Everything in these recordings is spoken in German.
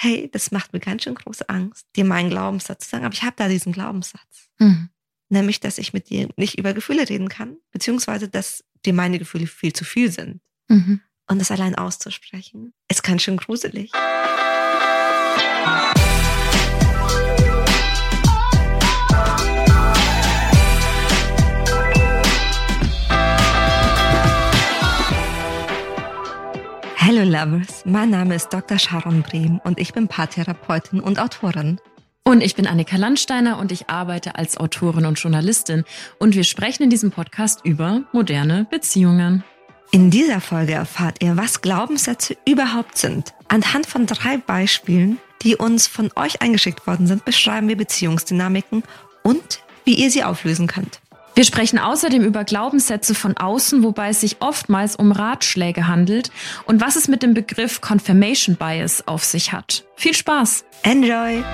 hey, das macht mir ganz schön große Angst, dir meinen Glaubenssatz zu sagen, aber ich habe da diesen Glaubenssatz. Mhm. Nämlich, dass ich mit dir nicht über Gefühle reden kann, beziehungsweise, dass dir meine Gefühle viel zu viel sind. Mhm. Und das allein auszusprechen, ist ganz schön gruselig. Hello Lovers, mein Name ist Dr. Sharon Brehm und ich bin Paartherapeutin und Autorin. Und ich bin Annika Landsteiner und ich arbeite als Autorin und Journalistin. Und wir sprechen in diesem Podcast über moderne Beziehungen. In dieser Folge erfahrt ihr, was Glaubenssätze überhaupt sind. Anhand von drei Beispielen, die uns von euch eingeschickt worden sind, beschreiben wir Beziehungsdynamiken und wie ihr sie auflösen könnt. Wir sprechen außerdem über Glaubenssätze von außen, wobei es sich oftmals um Ratschläge handelt und was es mit dem Begriff Confirmation Bias auf sich hat. Viel Spaß! Enjoy!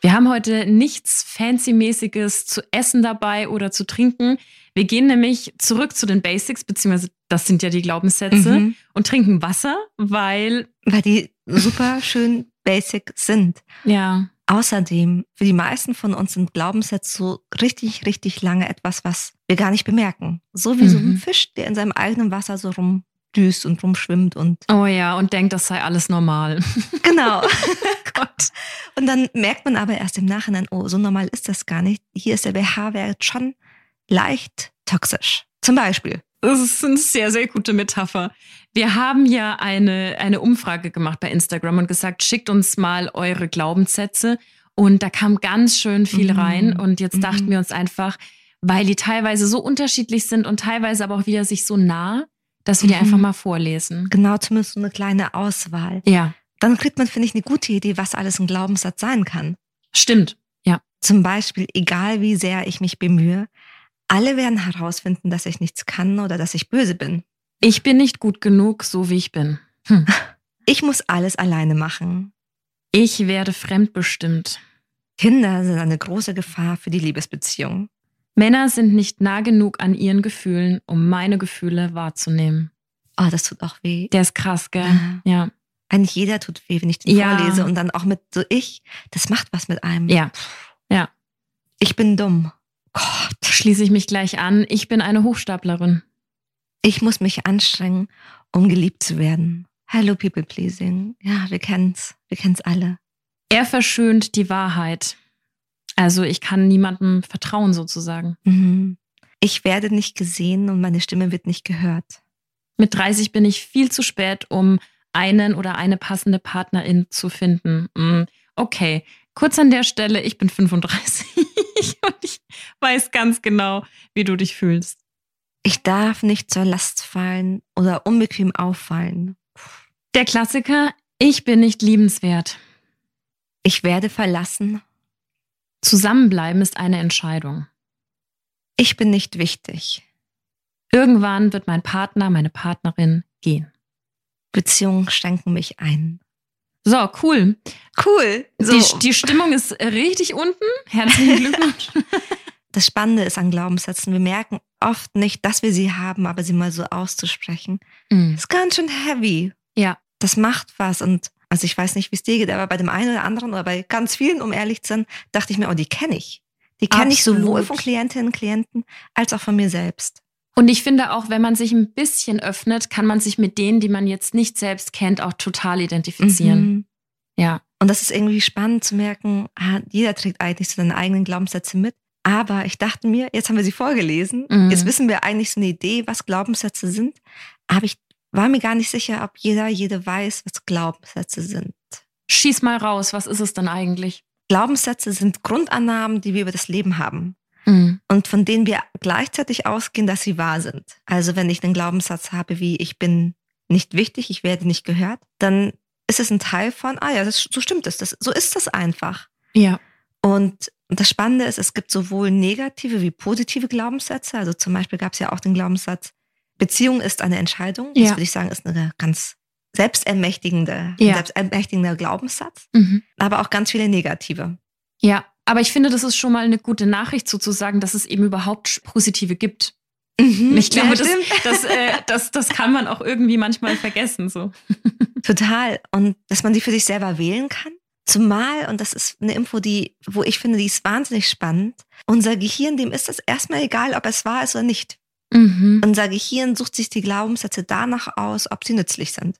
Wir haben heute nichts Fancy-mäßiges zu essen dabei oder zu trinken. Wir gehen nämlich zurück zu den Basics, beziehungsweise das sind ja die Glaubenssätze, Mhm. und trinken Wasser, weil, Weil die super schön basic sind. ja, Außerdem, für die meisten von uns sind Glaubenssätze so richtig, richtig lange etwas, was wir gar nicht bemerken. So wie so ein Mhm. Fisch, der in seinem eigenen Wasser so rumdüst und rumschwimmt und oh ja, und denkt, das sei alles normal. genau. Gott. Und dann merkt man aber erst im Nachhinein, oh, so normal ist das gar nicht. Hier ist der pH-Wert schon leicht toxisch. Zum Beispiel. Das ist eine sehr, sehr gute Metapher. Wir haben ja eine, eine Umfrage gemacht bei Instagram und gesagt, schickt uns mal eure Glaubenssätze. Und da kam ganz schön viel Mhm. rein. Und jetzt Mhm. dachten wir uns einfach, weil die teilweise so unterschiedlich sind und teilweise aber auch wieder sich so nah, dass wir die Mhm. einfach mal vorlesen. Genau, zumindest so eine kleine Auswahl. Ja, Dann kriegt man, finde ich, eine gute Idee, was alles ein Glaubenssatz sein kann. stimmt. Ja. Zum Beispiel, egal wie sehr ich mich bemühe, alle werden herausfinden, dass ich nichts kann oder dass ich böse bin. Ich bin nicht gut genug, so wie ich bin. Hm. Ich muss alles alleine machen. Ich werde fremdbestimmt. Kinder sind eine große Gefahr für die Liebesbeziehung. Männer sind nicht nah genug an ihren Gefühlen, um meine Gefühle wahrzunehmen. Oh, das tut auch weh. Der ist krass, gell? Ja. Ja. Eigentlich jeder tut weh, wenn ich den Ja. vorlese und dann auch mit so ich. Das macht was mit einem. Ja. Ja. Ich bin dumm. Gott. Schließe ich mich gleich an. Ich bin eine Hochstaplerin. Ich muss mich anstrengen, um geliebt zu werden. Hello, people pleasing. Ja, wir kennen's. Wir kennen's alle. Er verschönt die Wahrheit. Also ich kann niemandem vertrauen sozusagen. Mhm. Ich werde nicht gesehen und meine Stimme wird nicht gehört. Mit 30 bin ich viel zu spät, um einen oder eine passende Partnerin zu finden. Mm, Okay, kurz an der Stelle, ich bin 35 und ich weiß ganz genau, wie du dich fühlst. Ich darf nicht zur Last fallen oder unbequem auffallen. Der Klassiker, ich bin nicht liebenswert. Ich werde verlassen. Zusammenbleiben ist eine Entscheidung. Ich bin nicht wichtig. Irgendwann wird mein Partner, meine Partnerin gehen. Beziehungen schränken mich ein. So, cool. Cool. So. Die, die Stimmung ist richtig unten. Herzlichen Glückwunsch. das Spannende ist an Glaubenssätzen, wir merken oft nicht, dass wir sie haben, aber sie mal so auszusprechen, Mm, ist ganz schön heavy. Ja. Das macht was und also ich weiß nicht, wie es dir geht, aber bei dem einen oder anderen oder bei ganz vielen, um ehrlich zu sein, dachte ich mir, oh, die kenne ich. Die kenne ich sowohl von Klientinnen und Klienten als auch von mir selbst. Und ich finde auch, wenn man sich ein bisschen öffnet, kann man sich mit denen, die man jetzt nicht selbst kennt, auch total identifizieren. Mhm. Ja. Und das ist irgendwie spannend zu merken, ah, jeder trägt eigentlich so seine eigenen Glaubenssätze mit. Aber ich dachte mir, jetzt haben wir sie vorgelesen, Mhm. jetzt wissen wir eigentlich so eine Idee, was Glaubenssätze sind. Aber ich war mir gar nicht sicher, ob jeder, jede weiß, was Glaubenssätze sind. Schieß mal raus, was ist es denn eigentlich? Glaubenssätze sind Grundannahmen, die wir über das Leben haben Mm, und von denen wir gleichzeitig ausgehen, dass sie wahr sind. Also wenn ich einen Glaubenssatz habe wie ich bin nicht wichtig, ich werde nicht gehört, dann ist es ein Teil von, ah ja, das, so stimmt es, das, so ist das einfach. Ja. Und das Spannende ist, es gibt sowohl negative wie positive Glaubenssätze. Also zum Beispiel gab es ja auch den Glaubenssatz, Beziehung ist eine Entscheidung. Das Ja. würde ich sagen, ist eine ganz selbstermächtigende, Ja. selbstermächtigender Glaubenssatz. Mhm. Aber auch ganz viele negative. Ja, aber ich finde, das ist schon mal eine gute Nachricht sozusagen, dass es eben überhaupt positive gibt. Mhm. Ich glaube, ja, das, das, äh, das, das kann man auch irgendwie manchmal vergessen. So. Total. Und dass man die für sich selber wählen kann. Zumal, und das ist eine Info, die, wo ich finde, die ist wahnsinnig spannend. Unser Gehirn, dem ist es erstmal egal, ob es wahr ist oder nicht. Mhm. Unser Gehirn sucht sich die Glaubenssätze danach aus, ob sie nützlich sind.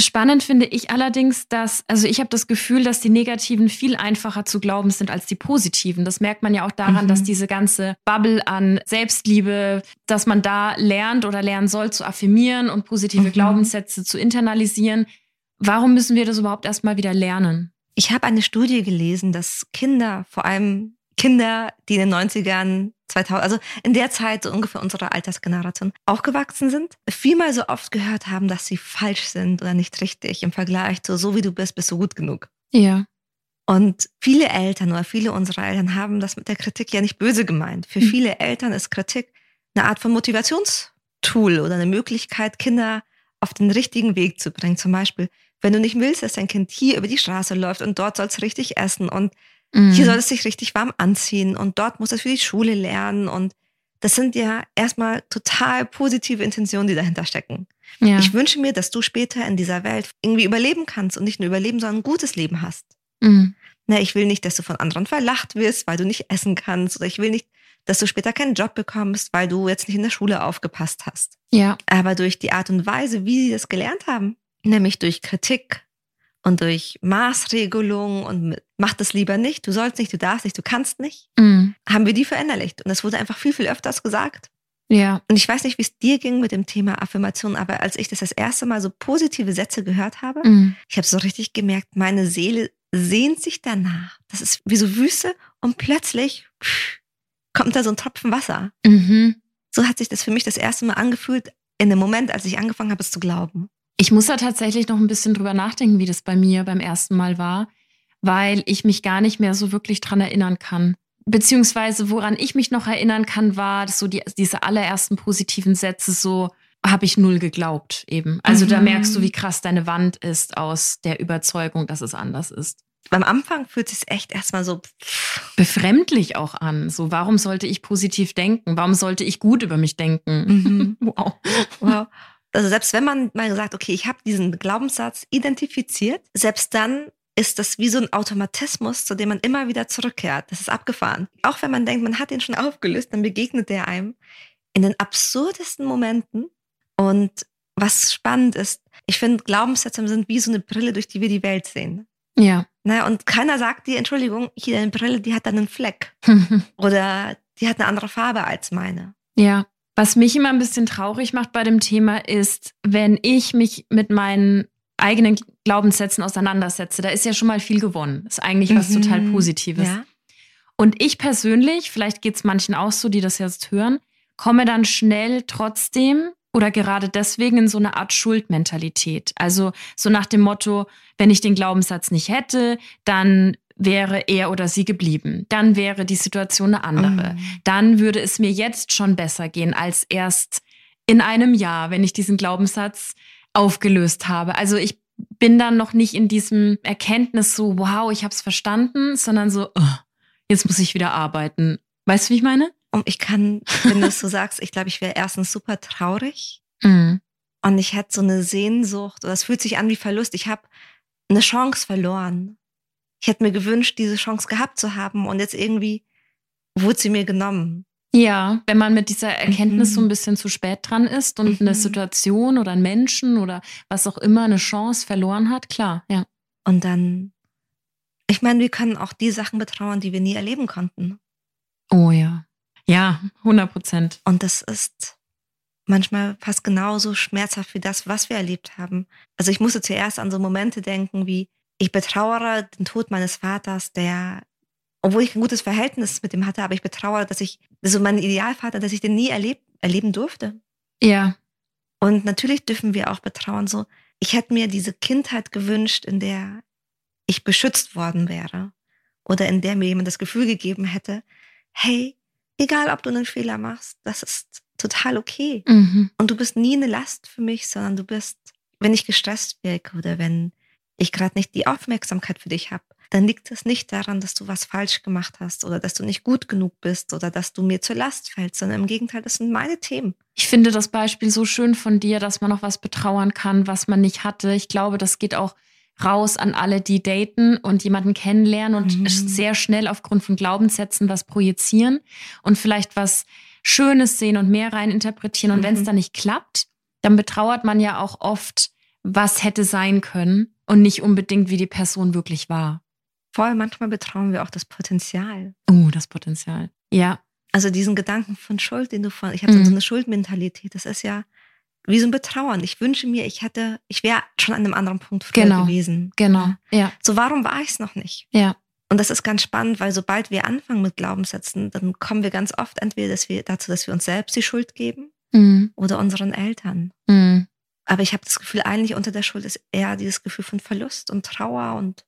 Spannend finde ich allerdings, dass, also ich habe das Gefühl, dass die negativen viel einfacher zu glauben sind als die positiven. Das merkt man ja auch daran, mhm. dass diese ganze Bubble an Selbstliebe, dass man da lernt oder lernen soll zu affirmieren und positive mhm. Glaubenssätze zu internalisieren. Warum müssen wir das überhaupt erstmal wieder lernen? Ich habe eine Studie gelesen, dass Kinder, vor allem Kinder, die in den 90ern 2000, also in der Zeit so ungefähr unserer Altersgeneration aufgewachsen sind, vielmal so oft gehört haben, dass sie falsch sind oder nicht richtig im Vergleich zu so wie du bist, bist du gut genug. Ja. Und viele Eltern oder viele unserer Eltern haben das mit der Kritik ja nicht böse gemeint. Für mhm. viele Eltern ist Kritik eine Art von Motivationstool oder eine Möglichkeit, Kinder auf den richtigen Weg zu bringen. Zum Beispiel, wenn du nicht willst, dass dein Kind hier über die Straße läuft und dort soll es richtig essen und Mhm. Hier soll es sich richtig warm anziehen und dort muss es für die Schule lernen. Und das sind ja erstmal total positive Intentionen, die dahinter stecken. Ja. Ich wünsche mir, dass du später in dieser Welt irgendwie überleben kannst und nicht nur überleben, sondern ein gutes Leben hast. Mhm. Na, ich will nicht, dass du von anderen verlacht wirst, weil du nicht essen kannst. Oder ich will nicht, dass du später keinen Job bekommst, weil du jetzt nicht in der Schule aufgepasst hast. Ja. Aber durch die Art und Weise, wie sie das gelernt haben, nämlich durch Kritik, und durch Maßregelung und mach das lieber nicht, du sollst nicht, du darfst nicht, du kannst nicht, mhm. haben wir die verinnerlicht. Und das wurde einfach viel, viel öfters gesagt. Ja. Und ich weiß nicht, wie es dir ging mit dem Thema Affirmation, aber als ich das das erste Mal so positive Sätze gehört habe, mhm. ich habe so richtig gemerkt, meine Seele sehnt sich danach. Das ist wie so Wüste und plötzlich kommt da so ein Tropfen Wasser. Mhm. So hat sich das für mich das erste Mal angefühlt, in dem Moment, als ich angefangen habe, es zu glauben. Ich muss da tatsächlich noch ein bisschen drüber nachdenken, wie das bei mir beim ersten Mal war, weil ich mich gar nicht mehr so wirklich dran erinnern kann. Beziehungsweise woran ich mich noch erinnern kann, war so die, diese allerersten positiven Sätze so, habe ich null geglaubt eben. Also mhm. da merkst du, wie krass deine Wand ist aus der Überzeugung, dass es anders ist. Beim Anfang fühlt es sich echt erstmal so befremdlich auch an. So, warum sollte ich positiv denken? Warum sollte ich gut über mich denken? Mhm. wow. wow also selbst wenn man mal sagt, okay, ich habe diesen Glaubenssatz identifiziert, selbst dann ist das wie so ein Automatismus, zu dem man immer wieder zurückkehrt. Das ist abgefahren. Auch wenn man denkt, man hat ihn schon aufgelöst, dann begegnet der einem in den absurdesten Momenten. Und was spannend ist, ich finde, Glaubenssätze sind wie so eine Brille, durch die wir die Welt sehen. Ja. Naja, und keiner sagt dir, Entschuldigung, hier deine Brille, die hat dann einen Fleck. Oder die hat eine andere Farbe als meine. Ja. Was mich immer ein bisschen traurig macht bei dem Thema ist, wenn ich mich mit meinen eigenen Glaubenssätzen auseinandersetze, da ist ja schon mal viel gewonnen. Ist eigentlich was mhm. total Positives. Ja. Und ich persönlich, vielleicht geht es manchen auch so, die das jetzt hören, komme dann schnell trotzdem oder gerade deswegen in so eine Art Schuldmentalität. Also so nach dem Motto, wenn ich den Glaubenssatz nicht hätte, dann wäre er oder sie geblieben. Dann wäre die Situation eine andere. Mhm. Dann würde es mir jetzt schon besser gehen als erst in einem Jahr, wenn ich diesen Glaubenssatz aufgelöst habe. Also ich bin dann noch nicht in diesem Erkenntnis so, wow, ich habe es verstanden, sondern so, oh, jetzt muss ich wieder arbeiten. Weißt du, wie ich meine? Und ich kann, wenn du es so sagst, ich glaube, ich wäre erstens super traurig mhm. und ich hätte so eine Sehnsucht oder es fühlt sich an wie Verlust. Ich habe eine Chance verloren ich hätte mir gewünscht, diese Chance gehabt zu haben und jetzt irgendwie wurde sie mir genommen. Ja, wenn man mit dieser Erkenntnis mhm. so ein bisschen zu spät dran ist und mhm. eine Situation oder einen Menschen oder was auch immer eine Chance verloren hat, klar, ja. Und dann, ich meine, wir können auch die Sachen betrauern, die wir nie erleben konnten. Oh ja. Ja, 100 Prozent. Und das ist manchmal fast genauso schmerzhaft wie das, was wir erlebt haben. Also ich musste zuerst an so Momente denken wie, ich betrauere den Tod meines Vaters, der, obwohl ich ein gutes Verhältnis mit ihm hatte, aber ich betrauere, dass ich, so mein Idealvater, dass ich den nie erleb, erleben durfte. Ja. Und natürlich dürfen wir auch betrauern, so, ich hätte mir diese Kindheit gewünscht, in der ich beschützt worden wäre oder in der mir jemand das Gefühl gegeben hätte, hey, egal ob du einen Fehler machst, das ist total okay. Mhm. Und du bist nie eine Last für mich, sondern du bist, wenn ich gestresst wirke oder wenn ich gerade nicht die Aufmerksamkeit für dich habe, dann liegt es nicht daran, dass du was falsch gemacht hast oder dass du nicht gut genug bist oder dass du mir zur Last fällst, sondern im Gegenteil, das sind meine Themen. Ich finde das Beispiel so schön von dir, dass man noch was betrauern kann, was man nicht hatte. Ich glaube, das geht auch raus an alle, die daten und jemanden kennenlernen und mhm. sehr schnell aufgrund von Glaubenssätzen was projizieren und vielleicht was Schönes sehen und mehr rein interpretieren. Und mhm. wenn es dann nicht klappt, dann betrauert man ja auch oft, was hätte sein können und nicht unbedingt, wie die Person wirklich war. Voll, manchmal betrauen wir auch das Potenzial. Oh, das Potenzial. Ja. Also diesen Gedanken von Schuld, den du von, ich habe mhm. so eine Schuldmentalität, das ist ja wie so ein Betrauern. Ich wünsche mir, ich hätte, ich wäre schon an einem anderen Punkt früher genau. gewesen. Genau, ja. So, warum war ich es noch nicht? Ja. Und das ist ganz spannend, weil sobald wir anfangen mit Glaubenssätzen, dann kommen wir ganz oft entweder dass wir, dazu, dass wir uns selbst die Schuld geben mhm. oder unseren Eltern. Mhm. Aber ich habe das Gefühl, eigentlich unter der Schuld ist eher dieses Gefühl von Verlust und Trauer und,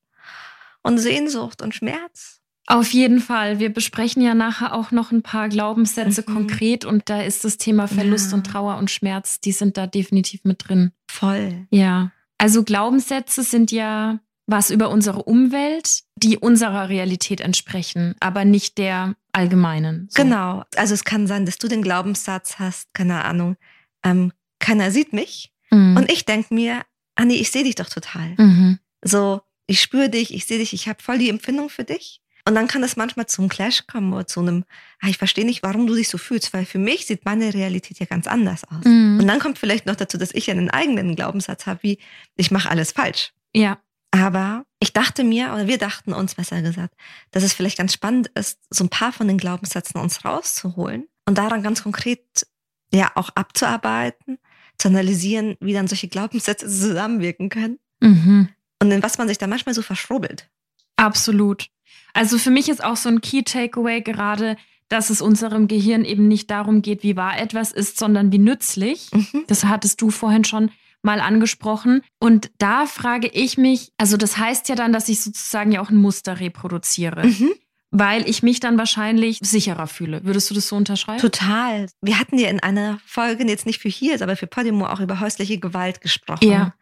und Sehnsucht und Schmerz. Auf jeden Fall. Wir besprechen ja nachher auch noch ein paar Glaubenssätze mhm. konkret und da ist das Thema Verlust ja. und Trauer und Schmerz, die sind da definitiv mit drin. Voll. Ja. Also Glaubenssätze sind ja was über unsere Umwelt, die unserer Realität entsprechen, aber nicht der allgemeinen. So. Genau. Also es kann sein, dass du den Glaubenssatz hast, keine Ahnung, ähm, keiner sieht mich. Mhm. Und ich denke mir, Anni, ich sehe dich doch total. Mhm. So, ich spüre dich, ich sehe dich, ich habe voll die Empfindung für dich. Und dann kann es manchmal zum Clash kommen oder zu einem, ah, ich verstehe nicht, warum du dich so fühlst, weil für mich sieht meine Realität ja ganz anders aus. Mhm. Und dann kommt vielleicht noch dazu, dass ich einen eigenen Glaubenssatz habe, wie ich mache alles falsch. Ja. Aber ich dachte mir, oder wir dachten uns besser gesagt, dass es vielleicht ganz spannend ist, so ein paar von den Glaubenssätzen uns rauszuholen und daran ganz konkret ja auch abzuarbeiten, zu analysieren, wie dann solche Glaubenssätze zusammenwirken können. Mhm. Und in was man sich da manchmal so verschrubbelt. Absolut. Also für mich ist auch so ein Key Takeaway gerade, dass es unserem Gehirn eben nicht darum geht, wie wahr etwas ist, sondern wie nützlich. Mhm. Das hattest du vorhin schon mal angesprochen. Und da frage ich mich, also das heißt ja dann, dass ich sozusagen ja auch ein Muster reproduziere. Mhm. Weil ich mich dann wahrscheinlich sicherer fühle. Würdest du das so unterschreiben? Total. Wir hatten ja in einer Folge, jetzt nicht für hier, aber für Podimo auch über häusliche Gewalt gesprochen. Ja.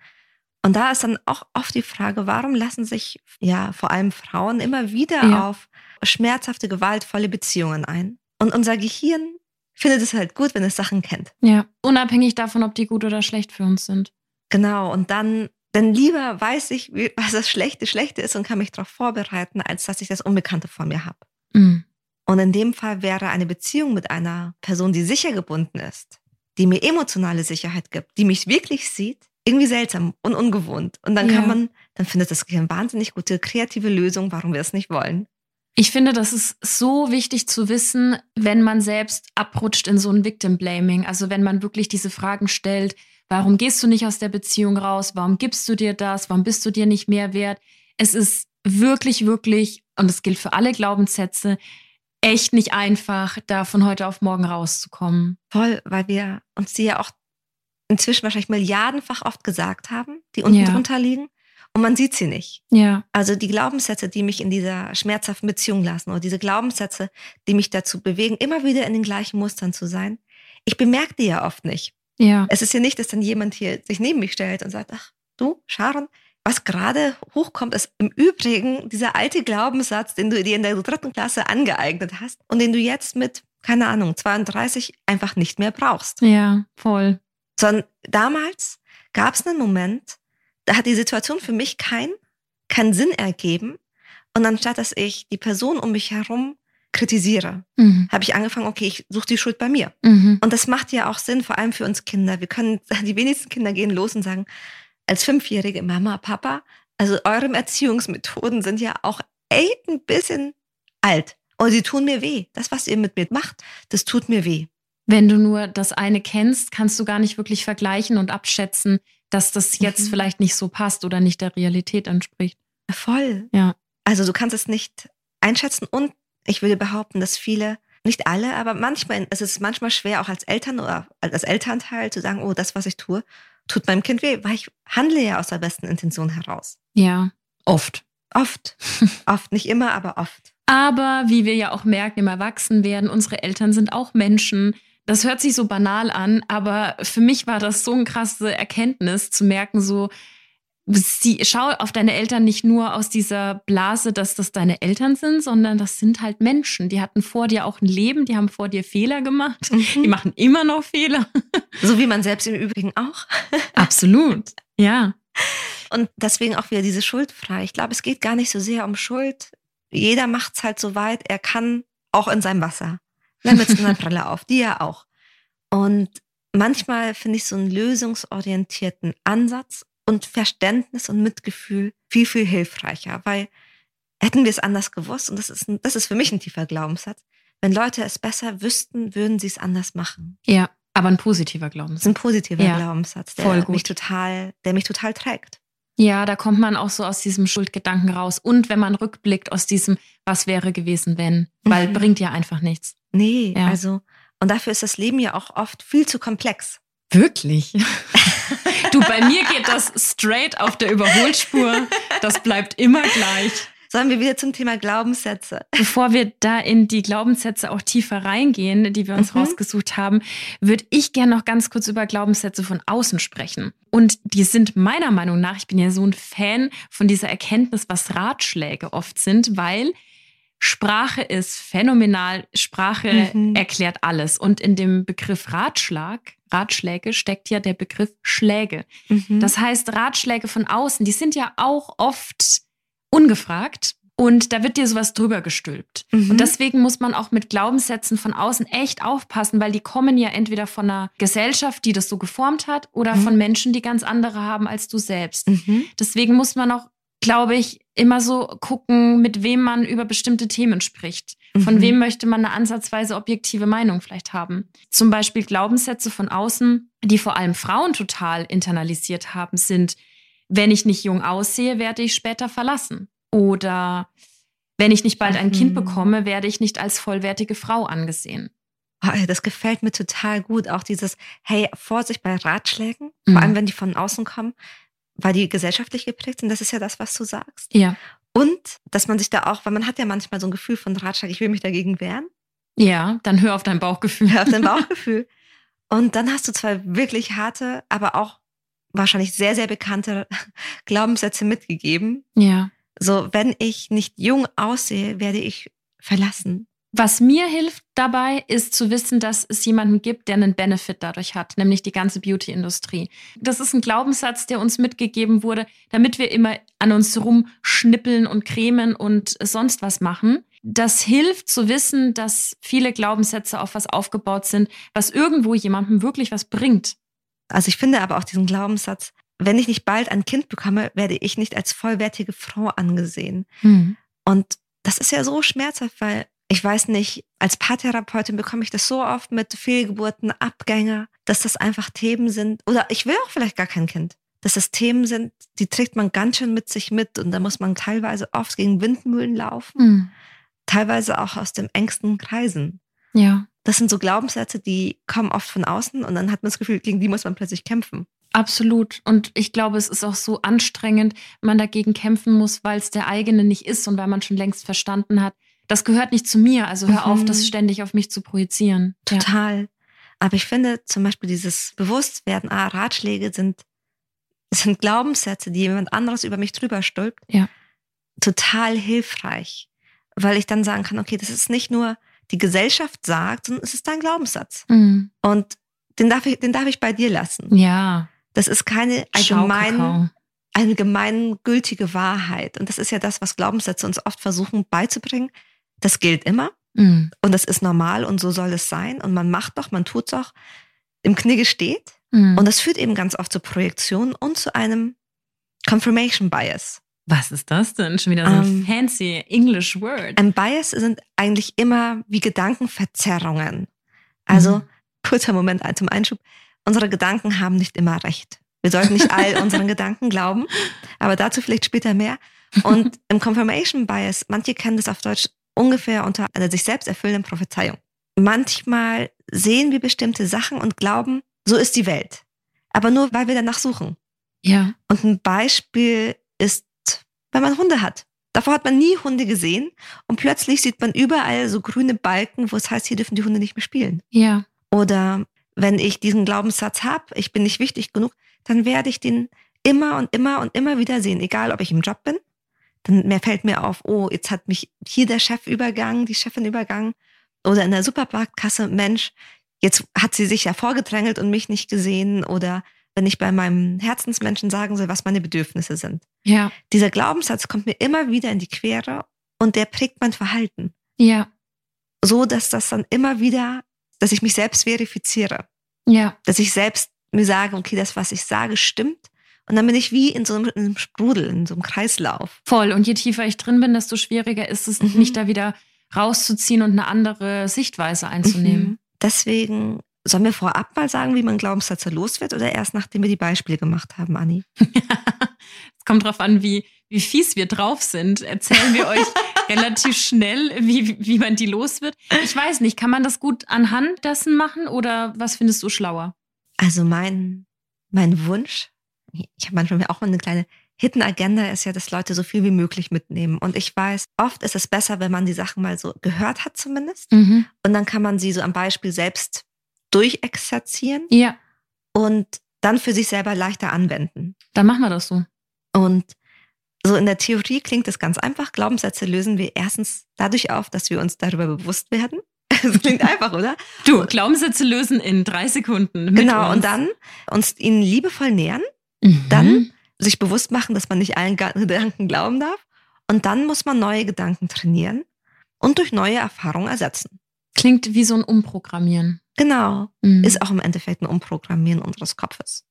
Und da ist dann auch oft die Frage, warum lassen sich ja vor allem Frauen immer wieder ja. auf schmerzhafte, gewaltvolle Beziehungen ein? Und unser Gehirn findet es halt gut, wenn es Sachen kennt. Ja, unabhängig davon, ob die gut oder schlecht für uns sind. Genau, und dann, dann lieber weiß ich, was das Schlechte Schlechte ist und kann mich darauf vorbereiten, als dass ich das Unbekannte vor mir habe. Mhm. Und in dem Fall wäre eine Beziehung mit einer Person, die sicher gebunden ist, die mir emotionale Sicherheit gibt, die mich wirklich sieht, irgendwie seltsam und ungewohnt. Und dann kann ja. man, dann findet das Gehirn wahnsinnig gute kreative Lösung, warum wir es nicht wollen. Ich finde, das ist so wichtig zu wissen, wenn man selbst abrutscht in so ein Victim Blaming. Also wenn man wirklich diese Fragen stellt, warum gehst du nicht aus der Beziehung raus? Warum gibst du dir das? Warum bist du dir nicht mehr wert? Es ist wirklich, wirklich, und das gilt für alle Glaubenssätze, echt nicht einfach, da von heute auf morgen rauszukommen. Voll, weil wir uns die ja auch inzwischen wahrscheinlich milliardenfach oft gesagt haben, die unten ja. drunter liegen und man sieht sie nicht. Ja. Also die Glaubenssätze, die mich in dieser schmerzhaften Beziehung lassen oder diese Glaubenssätze, die mich dazu bewegen, immer wieder in den gleichen Mustern zu sein, ich bemerke die ja oft nicht. Ja. Es ist ja nicht, dass dann jemand hier sich neben mich stellt und sagt, ach, du, Sharon, was gerade hochkommt, ist im Übrigen dieser alte Glaubenssatz, den du dir in der dritten Klasse angeeignet hast und den du jetzt mit, keine Ahnung, 32 einfach nicht mehr brauchst. Ja, voll. Sondern damals gab es einen Moment, da hat die Situation für mich keinen keinen Sinn ergeben. Und anstatt dass ich die Person um mich herum kritisiere, mhm. habe ich angefangen, okay, ich suche die Schuld bei mir. Mhm. Und das macht ja auch Sinn, vor allem für uns Kinder. Wir können, die wenigsten Kinder gehen los und sagen, als Fünfjährige, Mama, Papa, also eure Erziehungsmethoden sind ja auch echt ein bisschen alt. Und sie tun mir weh. Das, was ihr mit mir macht, das tut mir weh. Wenn du nur das eine kennst, kannst du gar nicht wirklich vergleichen und abschätzen, dass das jetzt mhm. vielleicht nicht so passt oder nicht der Realität entspricht. Voll. Ja. Also du kannst es nicht einschätzen und ich würde behaupten, dass viele, nicht alle, aber manchmal, es ist manchmal schwer, auch als Eltern oder als Elternteil zu sagen, oh, das, was ich tue, tut meinem Kind weh, weil ich handle ja aus der besten Intention heraus. Ja, oft. Oft. oft, nicht immer, aber oft. Aber wie wir ja auch merken im Erwachsenwerden, unsere Eltern sind auch Menschen, das hört sich so banal an, aber für mich war das so eine krasse Erkenntnis zu merken, so, sie, schau auf deine Eltern nicht nur aus dieser Blase, dass das deine Eltern sind, sondern das sind halt Menschen. Die hatten vor dir auch ein Leben, die haben vor dir Fehler gemacht, mhm. die machen immer noch Fehler. So wie man selbst im Übrigen auch. Absolut, ja. Und deswegen auch wieder diese Schuldfrei. Ich glaube, es geht gar nicht so sehr um Schuld. Jeder macht es halt so weit, er kann, auch in seinem Wasser. Dann mit einer Brille auf, die ja auch. Und manchmal finde ich so einen lösungsorientierten Ansatz und Verständnis und Mitgefühl viel, viel hilfreicher, weil hätten wir es anders gewusst, und das ist, ein, das ist für mich ein tiefer Glaubenssatz, wenn Leute es besser wüssten, würden sie es anders machen. Ja, aber ein positiver Glaubenssatz. Ein positiver ja, Glaubenssatz, der mich total, der mich total trägt. Ja, da kommt man auch so aus diesem Schuldgedanken raus. Und wenn man rückblickt aus diesem, was wäre gewesen, wenn, weil mhm. bringt ja einfach nichts. Nee, ja. also, und dafür ist das Leben ja auch oft viel zu komplex. Wirklich? du, bei mir geht das straight auf der Überholspur. Das bleibt immer gleich. Sollen wir wieder zum Thema Glaubenssätze? Bevor wir da in die Glaubenssätze auch tiefer reingehen, die wir uns mhm. rausgesucht haben, würde ich gerne noch ganz kurz über Glaubenssätze von außen sprechen. Und die sind meiner Meinung nach, ich bin ja so ein Fan von dieser Erkenntnis, was Ratschläge oft sind, weil Sprache ist phänomenal. Sprache mhm. erklärt alles. Und in dem Begriff Ratschlag, Ratschläge, steckt ja der Begriff Schläge. Mhm. Das heißt, Ratschläge von außen, die sind ja auch oft ungefragt. Und da wird dir sowas drüber gestülpt. Mhm. Und deswegen muss man auch mit Glaubenssätzen von außen echt aufpassen, weil die kommen ja entweder von einer Gesellschaft, die das so geformt hat, oder mhm. von Menschen, die ganz andere haben als du selbst. Mhm. Deswegen muss man auch glaube ich, immer so gucken, mit wem man über bestimmte Themen spricht. Von mhm. wem möchte man eine ansatzweise objektive Meinung vielleicht haben. Zum Beispiel Glaubenssätze von außen, die vor allem Frauen total internalisiert haben, sind, wenn ich nicht jung aussehe, werde ich später verlassen. Oder wenn ich nicht bald ein mhm. Kind bekomme, werde ich nicht als vollwertige Frau angesehen. Oh, das gefällt mir total gut. Auch dieses, hey, Vorsicht bei Ratschlägen, mhm. vor allem wenn die von außen kommen weil die gesellschaftlich geprägt sind. Das ist ja das, was du sagst. Ja. Und dass man sich da auch, weil man hat ja manchmal so ein Gefühl von Ratschlag, ich will mich dagegen wehren. Ja, dann hör auf dein Bauchgefühl. Hör auf dein Bauchgefühl. Und dann hast du zwei wirklich harte, aber auch wahrscheinlich sehr, sehr bekannte Glaubenssätze mitgegeben. Ja. So, wenn ich nicht jung aussehe, werde ich verlassen. Was mir hilft dabei, ist zu wissen, dass es jemanden gibt, der einen Benefit dadurch hat, nämlich die ganze Beauty-Industrie. Das ist ein Glaubenssatz, der uns mitgegeben wurde, damit wir immer an uns rumschnippeln und cremen und sonst was machen. Das hilft zu wissen, dass viele Glaubenssätze auf was aufgebaut sind, was irgendwo jemandem wirklich was bringt. Also ich finde aber auch diesen Glaubenssatz, wenn ich nicht bald ein Kind bekomme, werde ich nicht als vollwertige Frau angesehen. Mhm. Und das ist ja so schmerzhaft, weil ich weiß nicht, als Paartherapeutin bekomme ich das so oft mit Fehlgeburten, Abgänge, dass das einfach Themen sind. Oder ich will auch vielleicht gar kein Kind. Dass das Themen sind, die trägt man ganz schön mit sich mit und da muss man teilweise oft gegen Windmühlen laufen. Mhm. Teilweise auch aus dem engsten Kreisen. Ja. Das sind so Glaubenssätze, die kommen oft von außen und dann hat man das Gefühl, gegen die muss man plötzlich kämpfen. Absolut. Und ich glaube, es ist auch so anstrengend, man dagegen kämpfen muss, weil es der eigene nicht ist und weil man schon längst verstanden hat, das gehört nicht zu mir. Also hör mhm. auf, das mhm. ständig auf mich zu projizieren. Total. Ja. Aber ich finde zum Beispiel dieses Bewusstwerden, ah, Ratschläge sind, sind Glaubenssätze, die jemand anderes über mich drüber stülpt, ja. total hilfreich. Weil ich dann sagen kann, okay, das ist nicht nur die Gesellschaft sagt, sondern es ist dein Glaubenssatz. Mhm. Und den darf ich, den darf ich bei dir lassen. Ja. Das ist keine allgemein, gültige Wahrheit. Und das ist ja das, was Glaubenssätze uns oft versuchen beizubringen das gilt immer mhm. und das ist normal und so soll es sein und man macht doch, man tut doch, im Knigge steht mhm. und das führt eben ganz oft zu Projektionen und zu einem Confirmation Bias. Was ist das denn? Schon wieder so ein um, ähm, fancy English Word. Ein Bias sind eigentlich immer wie Gedankenverzerrungen. Also, mhm. kurzer Moment zum Einschub. Unsere Gedanken haben nicht immer recht. Wir sollten nicht all unseren Gedanken glauben, aber dazu vielleicht später mehr. Und im Confirmation Bias, manche kennen das auf Deutsch ungefähr unter einer sich selbst erfüllenden Prophezeiung. Manchmal sehen wir bestimmte Sachen und glauben, so ist die Welt. Aber nur, weil wir danach suchen. Ja. Und ein Beispiel ist, wenn man Hunde hat. Davor hat man nie Hunde gesehen und plötzlich sieht man überall so grüne Balken, wo es heißt, hier dürfen die Hunde nicht mehr spielen. Ja. Oder wenn ich diesen Glaubenssatz habe, ich bin nicht wichtig genug, dann werde ich den immer und immer und immer wieder sehen, egal ob ich im Job bin, dann mehr fällt mir auf, oh, jetzt hat mich hier der Chef übergangen, die Chefin übergangen. Oder in der Supermarktkasse, Mensch, jetzt hat sie sich ja vorgedrängelt und mich nicht gesehen. Oder wenn ich bei meinem Herzensmenschen sagen soll, was meine Bedürfnisse sind. Ja. Dieser Glaubenssatz kommt mir immer wieder in die Quere und der prägt mein Verhalten. Ja. So, dass das dann immer wieder, dass ich mich selbst verifiziere. Ja. Dass ich selbst mir sage, okay, das, was ich sage, stimmt. Und dann bin ich wie in so einem, in einem Sprudel, in so einem Kreislauf. Voll. Und je tiefer ich drin bin, desto schwieriger ist es, Mhm. mich da wieder rauszuziehen und eine andere Sichtweise einzunehmen. Mhm. Deswegen sollen wir vorab mal sagen, wie man Glaubenssätze los wird oder erst nachdem wir die Beispiele gemacht haben, Anni? Es kommt drauf an, wie, wie fies wir drauf sind. Erzählen wir euch relativ schnell, wie, wie man die los wird. Ich weiß nicht, kann man das gut anhand dessen machen oder was findest du schlauer? Also mein, mein Wunsch, ich habe manchmal auch eine kleine Hidden Agenda ist ja, dass Leute so viel wie möglich mitnehmen. Und ich weiß, oft ist es besser, wenn man die Sachen mal so gehört hat zumindest. Mhm. Und dann kann man sie so am Beispiel selbst durchexerzieren Ja, und dann für sich selber leichter anwenden. dann machen wir das so. Und so in der Theorie klingt es ganz einfach. Glaubenssätze lösen wir erstens dadurch auf, dass wir uns darüber bewusst werden. Das klingt einfach, oder? Du, Glaubenssätze lösen in drei Sekunden. genau. uns. Und dann uns ihnen liebevoll nähern, Mhm. dann sich bewusst machen, dass man nicht allen Gedanken glauben darf. Und dann muss man neue Gedanken trainieren und durch neue Erfahrungen ersetzen. Klingt wie so ein Umprogrammieren. Genau. Mhm. Ist auch im Endeffekt ein Umprogrammieren unseres Kopfes.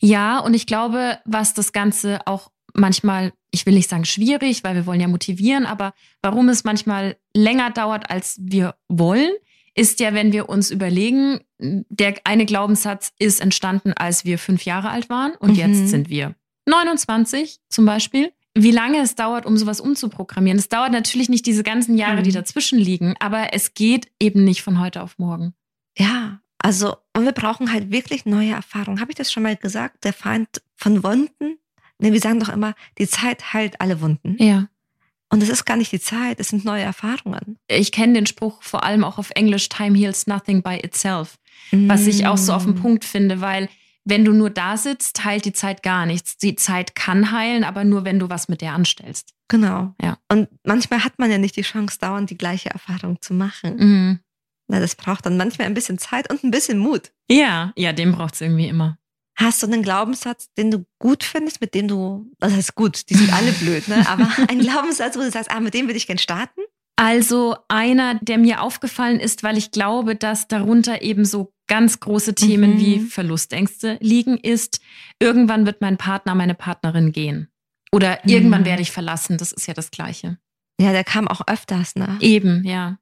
Ja, und ich glaube, was das Ganze auch manchmal, ich will nicht sagen schwierig, weil wir wollen ja motivieren, aber warum es manchmal länger dauert, als wir wollen, ist ja, wenn wir uns überlegen, der eine Glaubenssatz ist entstanden, als wir fünf Jahre alt waren und Mhm. jetzt sind wir 29 zum Beispiel. Wie lange es dauert, um sowas umzuprogrammieren. Es dauert natürlich nicht diese ganzen Jahre, die Mhm. dazwischen liegen, aber es geht eben nicht von heute auf morgen. Ja, also, und wir brauchen halt wirklich neue Erfahrungen. Habe ich das schon mal gesagt? Der Feind von Wunden? Ne, wir sagen doch immer, die Zeit heilt alle Wunden. Ja. Und es ist gar nicht die Zeit, es sind neue Erfahrungen. Ich kenne den Spruch vor allem auch auf Englisch, Time heals nothing by itself. was ich auch so auf den Mm. Punkt finde, weil wenn du nur da sitzt, heilt die Zeit gar nichts. Die Zeit kann heilen, aber nur wenn du was mit der anstellst. Genau. Ja. Und manchmal hat man ja nicht die Chance, dauernd die gleiche Erfahrung zu machen. Mhm. Na, das braucht dann manchmal ein bisschen Zeit und ein bisschen Mut. Ja, ja, den braucht es irgendwie immer. Hast du einen Glaubenssatz, den du gut findest, mit dem du, das heißt gut, die sind alle blöd, ne? Aber ein Glaubenssatz, wo du sagst, ah, mit dem würde ich gern starten? Also einer, der mir aufgefallen ist, weil ich glaube, dass darunter eben so ganz große Themen Mhm. wie Verlustängste liegen, ist, irgendwann wird mein Partner, meine Partnerin gehen. Oder Mhm. irgendwann werde ich verlassen. Das ist ja das Gleiche. Ja, der kam auch öfters, ne? Eben, ja.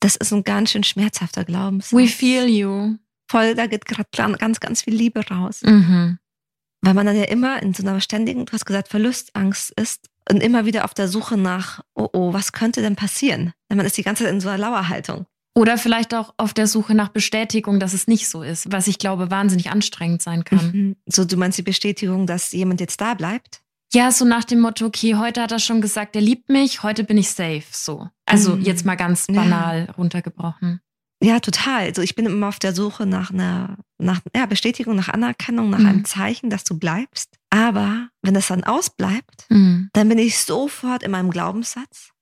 Das ist ein ganz schön schmerzhafter Glaubenssatz. We feel you. Voll, da geht gerade ganz, ganz viel Liebe raus. Mhm. Weil man dann ja immer in so einer ständigen, du hast gesagt, Verlustangst ist und immer wieder auf der Suche nach, oh oh, was könnte denn passieren? Denn man ist die ganze Zeit in so einer Lauerhaltung. Oder vielleicht auch auf der Suche nach Bestätigung, dass es nicht so ist, was ich glaube wahnsinnig anstrengend sein kann. Mhm. So, du meinst die Bestätigung, dass jemand jetzt da bleibt? Ja, so nach dem Motto, okay, heute hat er schon gesagt, er liebt mich, heute bin ich safe, so. Also Mhm. jetzt mal ganz Ja. banal runtergebrochen. Ja, total. Also ich bin immer auf der Suche nach einer nach, ja, Bestätigung, nach Anerkennung, nach Mhm. einem Zeichen, dass du bleibst. Aber wenn das dann ausbleibt, Mhm. dann bin ich sofort in meinem Glaubenssatz.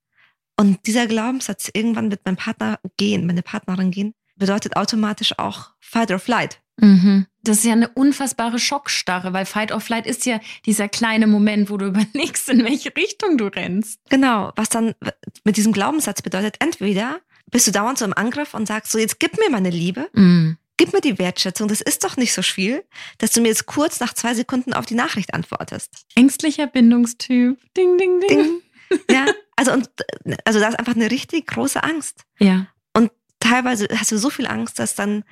Und dieser Glaubenssatz, irgendwann wird mein Partner gehen, meine Partnerin gehen, bedeutet automatisch auch Fight or Flight. Mhm. Das ist ja eine unfassbare Schockstarre, weil Fight or Flight ist ja dieser kleine Moment, wo du überlegst, in welche Richtung du rennst. Genau, was dann mit diesem Glaubenssatz bedeutet, entweder bist du dauernd so im Angriff und sagst so, jetzt gib mir meine Liebe, Mhm. gib mir die Wertschätzung, das ist doch nicht so viel, dass du mir jetzt kurz nach zwei Sekunden auf die Nachricht antwortest. Ängstlicher Bindungstyp. Ding, ding, ding. Ding. Ja, also und also da ist einfach eine richtig große Angst. Ja. Teilweise hast du so viel Angst, dass dann,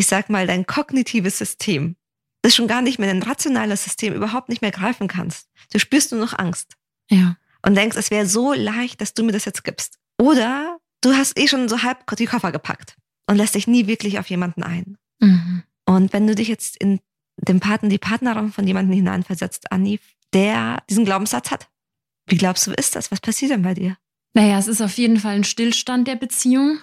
ich sag mal, dein kognitives System, das schon gar nicht mehr dein rationales System überhaupt nicht mehr greifen kannst. Du spürst nur noch Angst Ja. und denkst, es wäre so leicht, dass du mir das jetzt gibst. Oder du hast eh schon so halb die Koffer gepackt und lässt dich nie wirklich auf jemanden ein. Mhm. Und wenn du dich jetzt in den Partner, die Partnerin von jemandem hineinversetzt, Anni, der diesen Glaubenssatz hat, wie glaubst du, ist das? Was passiert denn bei dir? Naja, es ist auf jeden Fall ein Stillstand der Beziehung,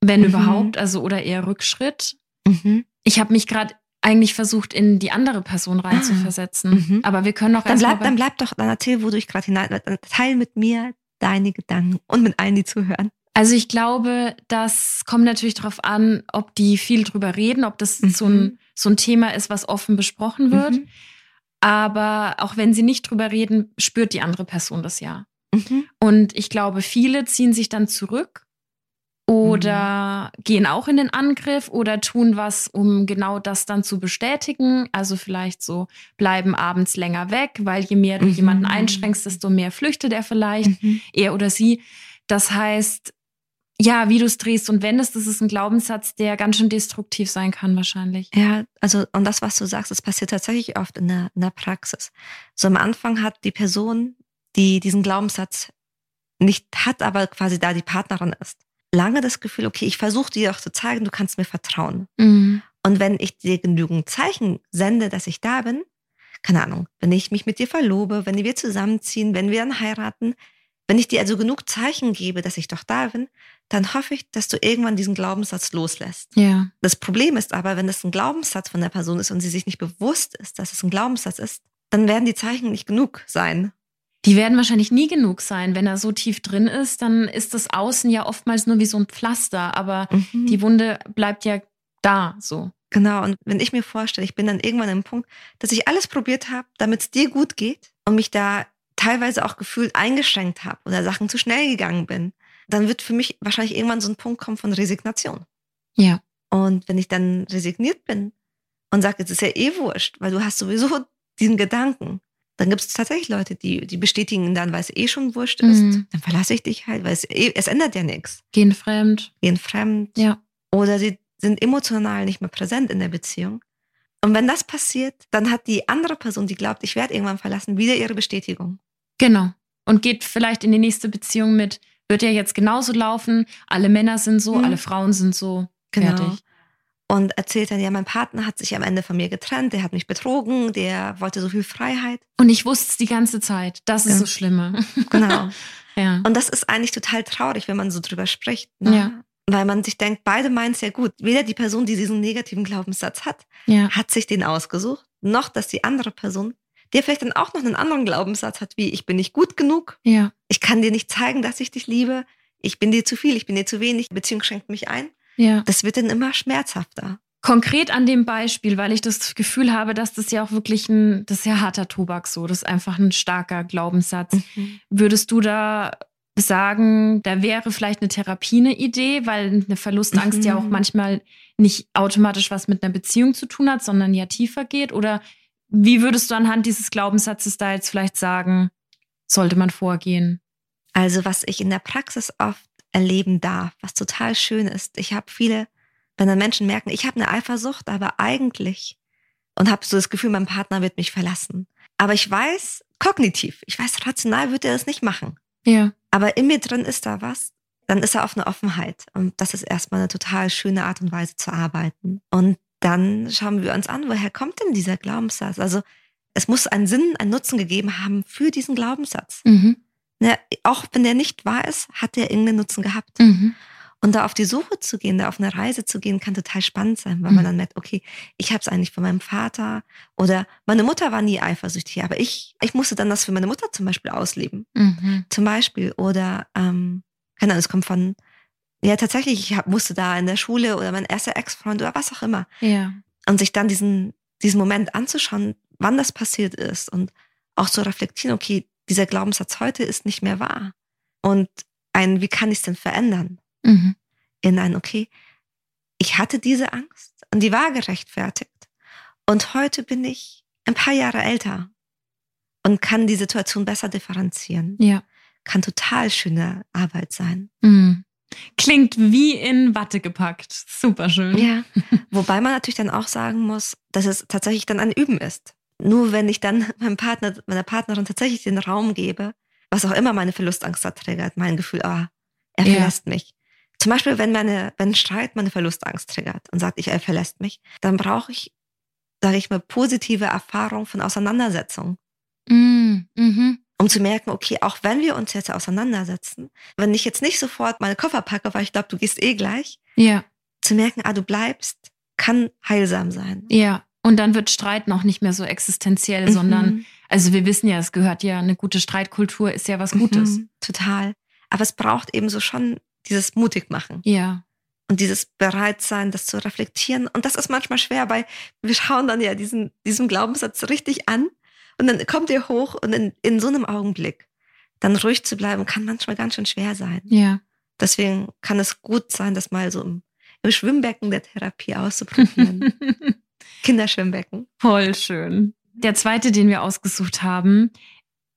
wenn Mhm. überhaupt, also oder eher Rückschritt. Mhm. Ich habe mich gerade eigentlich versucht, in die andere Person reinzuversetzen. Ah, mhm. Aber wir können auch Dann bleib, dann bleib doch, dann erzähl, wo du dich gerade hinein, dann teil mit mir deine Gedanken und mit allen, die zuhören. Also ich glaube, das kommt natürlich darauf an, ob die viel drüber reden, ob das so, ein, Mhm. so ein Thema ist, was offen besprochen wird. Mhm. Aber auch wenn sie nicht drüber reden, spürt die andere Person das ja. Mhm. Und ich glaube, viele ziehen sich dann zurück oder gehen auch in den Angriff oder tun was, um genau das dann zu bestätigen. Also vielleicht so bleiben abends länger weg, weil je mehr du Mhm. jemanden einschränkst, desto mehr flüchtet er vielleicht, Mhm. er oder sie. Das heißt, ja, wie du es drehst und wendest, das ist ein Glaubenssatz, der ganz schön destruktiv sein kann wahrscheinlich. Ja, also, und das, was du sagst, das passiert tatsächlich oft in der, in der Praxis. So am Anfang hat die Person, die diesen Glaubenssatz nicht hat, aber quasi da die Partnerin ist, lange das Gefühl, okay, ich versuche dir auch zu zeigen, du kannst mir vertrauen. Mhm. Und wenn ich dir genügend Zeichen sende, dass ich da bin, keine Ahnung, wenn ich mich mit dir verlobe, wenn wir zusammenziehen, wenn wir dann heiraten, wenn ich dir also genug Zeichen gebe, dass ich doch da bin, dann hoffe ich, dass du irgendwann diesen Glaubenssatz loslässt. Ja. Das Problem ist aber, wenn es ein Glaubenssatz von der Person ist und sie sich nicht bewusst ist, dass es ein Glaubenssatz ist, dann werden die Zeichen nicht genug sein. Die werden wahrscheinlich nie genug sein. Wenn er so tief drin ist, dann ist das Außen ja oftmals nur wie so ein Pflaster, aber Mhm. die Wunde bleibt ja da so. Genau, und wenn ich mir vorstelle, ich bin dann irgendwann an einem Punkt, dass ich alles probiert habe, damit es dir gut geht und mich da teilweise auch gefühlt eingeschränkt habe oder Sachen zu schnell gegangen bin, dann wird für mich wahrscheinlich irgendwann so ein Punkt kommen von Resignation. Ja. Und wenn ich dann resigniert bin und sage, es ist ja eh wurscht, weil du hast sowieso diesen Gedanken, dann gibt es tatsächlich Leute, die, die bestätigen dann, weil es eh schon wurscht ist, Mhm. dann verlasse ich dich halt, weil es, eh, es ändert ja nichts. Gehen fremd. Gehen fremd Ja. oder sie sind emotional nicht mehr präsent in der Beziehung. Und wenn das passiert, dann hat die andere Person, die glaubt, ich werde irgendwann verlassen, wieder ihre Bestätigung. Genau. Und geht vielleicht in die nächste Beziehung mit, wird ja jetzt genauso laufen, alle Männer sind so, Mhm. alle Frauen sind so. Genau. Fertig. Und erzählt dann, ja, mein Partner hat sich am Ende von mir getrennt, der hat mich betrogen, der wollte so viel Freiheit. Und ich wusste es die ganze Zeit. Das ist Ja. so Schlimme. Genau. ja. Und das ist eigentlich total traurig, wenn man so drüber spricht. Ne? Ja. Weil man sich denkt, beide meinen es ja gut. Weder die Person, die diesen negativen Glaubenssatz hat, ja. hat sich den ausgesucht, noch dass die andere Person, der vielleicht dann auch noch einen anderen Glaubenssatz hat, wie ich bin nicht gut genug, Ja. ich kann dir nicht zeigen, dass ich dich liebe, ich bin dir zu viel, ich bin dir zu wenig, die Beziehung schränkt mich ein. Ja. Das wird dann immer schmerzhafter. Konkret an dem Beispiel, weil ich das Gefühl habe, dass das ja auch wirklich ein, das ist ja harter Tobak so, das ist einfach ein starker Glaubenssatz. Würdest du da sagen, da wäre vielleicht eine Therapie eine Idee, weil eine Verlustangst Mhm. ja auch manchmal nicht automatisch was mit einer Beziehung zu tun hat, sondern ja tiefer geht? Oder wie würdest du anhand dieses Glaubenssatzes da jetzt vielleicht sagen, sollte man vorgehen? Also was ich in der Praxis oft erleben darf, was total schön ist, ich habe viele, wenn dann Menschen merken, ich habe eine Eifersucht, aber eigentlich und habe so das Gefühl, mein Partner wird mich verlassen. Aber ich weiß kognitiv, ich weiß rational wird er das nicht machen. Ja. Aber in mir drin ist da was, dann ist er auf eine Offenheit. Und das ist erstmal eine total schöne Art und Weise zu arbeiten. Und dann schauen wir uns an, woher kommt denn dieser Glaubenssatz? Also es muss einen Sinn, einen Nutzen gegeben haben für diesen Glaubenssatz. Mhm. Ne, auch wenn der nicht wahr ist, hat der irgendeinen Nutzen gehabt. Mhm. Und da auf die Suche zu gehen, da auf eine Reise zu gehen, kann total spannend sein, weil Mhm. man dann merkt, okay, ich habe es eigentlich von meinem Vater oder meine Mutter war nie eifersüchtig, aber ich, ich musste dann das für meine Mutter zum Beispiel ausleben. Mhm. Zum Beispiel. Oder, ähm, keine Ahnung, es kommt von, ja, tatsächlich, ich hab, musste da in der Schule oder mein erster Ex-Freund oder was auch immer. Ja. Und sich dann diesen, diesen Moment anzuschauen, wann das passiert ist und auch zu reflektieren, okay, dieser Glaubenssatz heute ist nicht mehr wahr. Und ein, wie kann ich es denn verändern? Mhm. In ein, okay, ich hatte diese Angst und die war gerechtfertigt. Und heute bin ich ein paar Jahre älter und kann die Situation besser differenzieren. Ja. Kann total schöne Arbeit sein. Mhm. Klingt wie in Watte gepackt. Super schön. Ja. Wobei man natürlich dann auch sagen muss, dass es tatsächlich dann ein Üben ist. Nur wenn ich dann meinem Partner, meiner Partnerin tatsächlich den Raum gebe, was auch immer meine Verlustangst da triggert, mein Gefühl, ah, er verlässt mich. Zum Beispiel, wenn meine, wenn ein Streit meine Verlustangst triggert und sagt, ich, er verlässt mich, dann brauche ich, sage ich mal, positive Erfahrung von Auseinandersetzung. Mhm. Mhm. um zu merken, okay, auch wenn wir uns jetzt auseinandersetzen, wenn ich jetzt nicht sofort meine Koffer packe, weil ich glaube, du gehst eh gleich, Ja. zu merken, ah, du bleibst, kann heilsam sein. Ja. Und dann wird Streit noch nicht mehr so existenziell, Mhm. sondern, also wir wissen ja, es gehört ja, eine gute Streitkultur ist ja was Gutes. Mhm, total. Aber es braucht eben so schon dieses Mutigmachen Ja. und dieses Bereitsein, das zu reflektieren. Und das ist manchmal schwer, weil wir schauen dann ja diesen, diesen Glaubenssatz richtig an und dann kommt ihr hoch und in, in so einem Augenblick dann ruhig zu bleiben, kann manchmal ganz schön schwer sein. Ja. Deswegen kann es gut sein, das mal so im, im Schwimmbecken der Therapie auszuprobieren. Kinderschwimmbecken. Voll schön. Der zweite, den wir ausgesucht haben,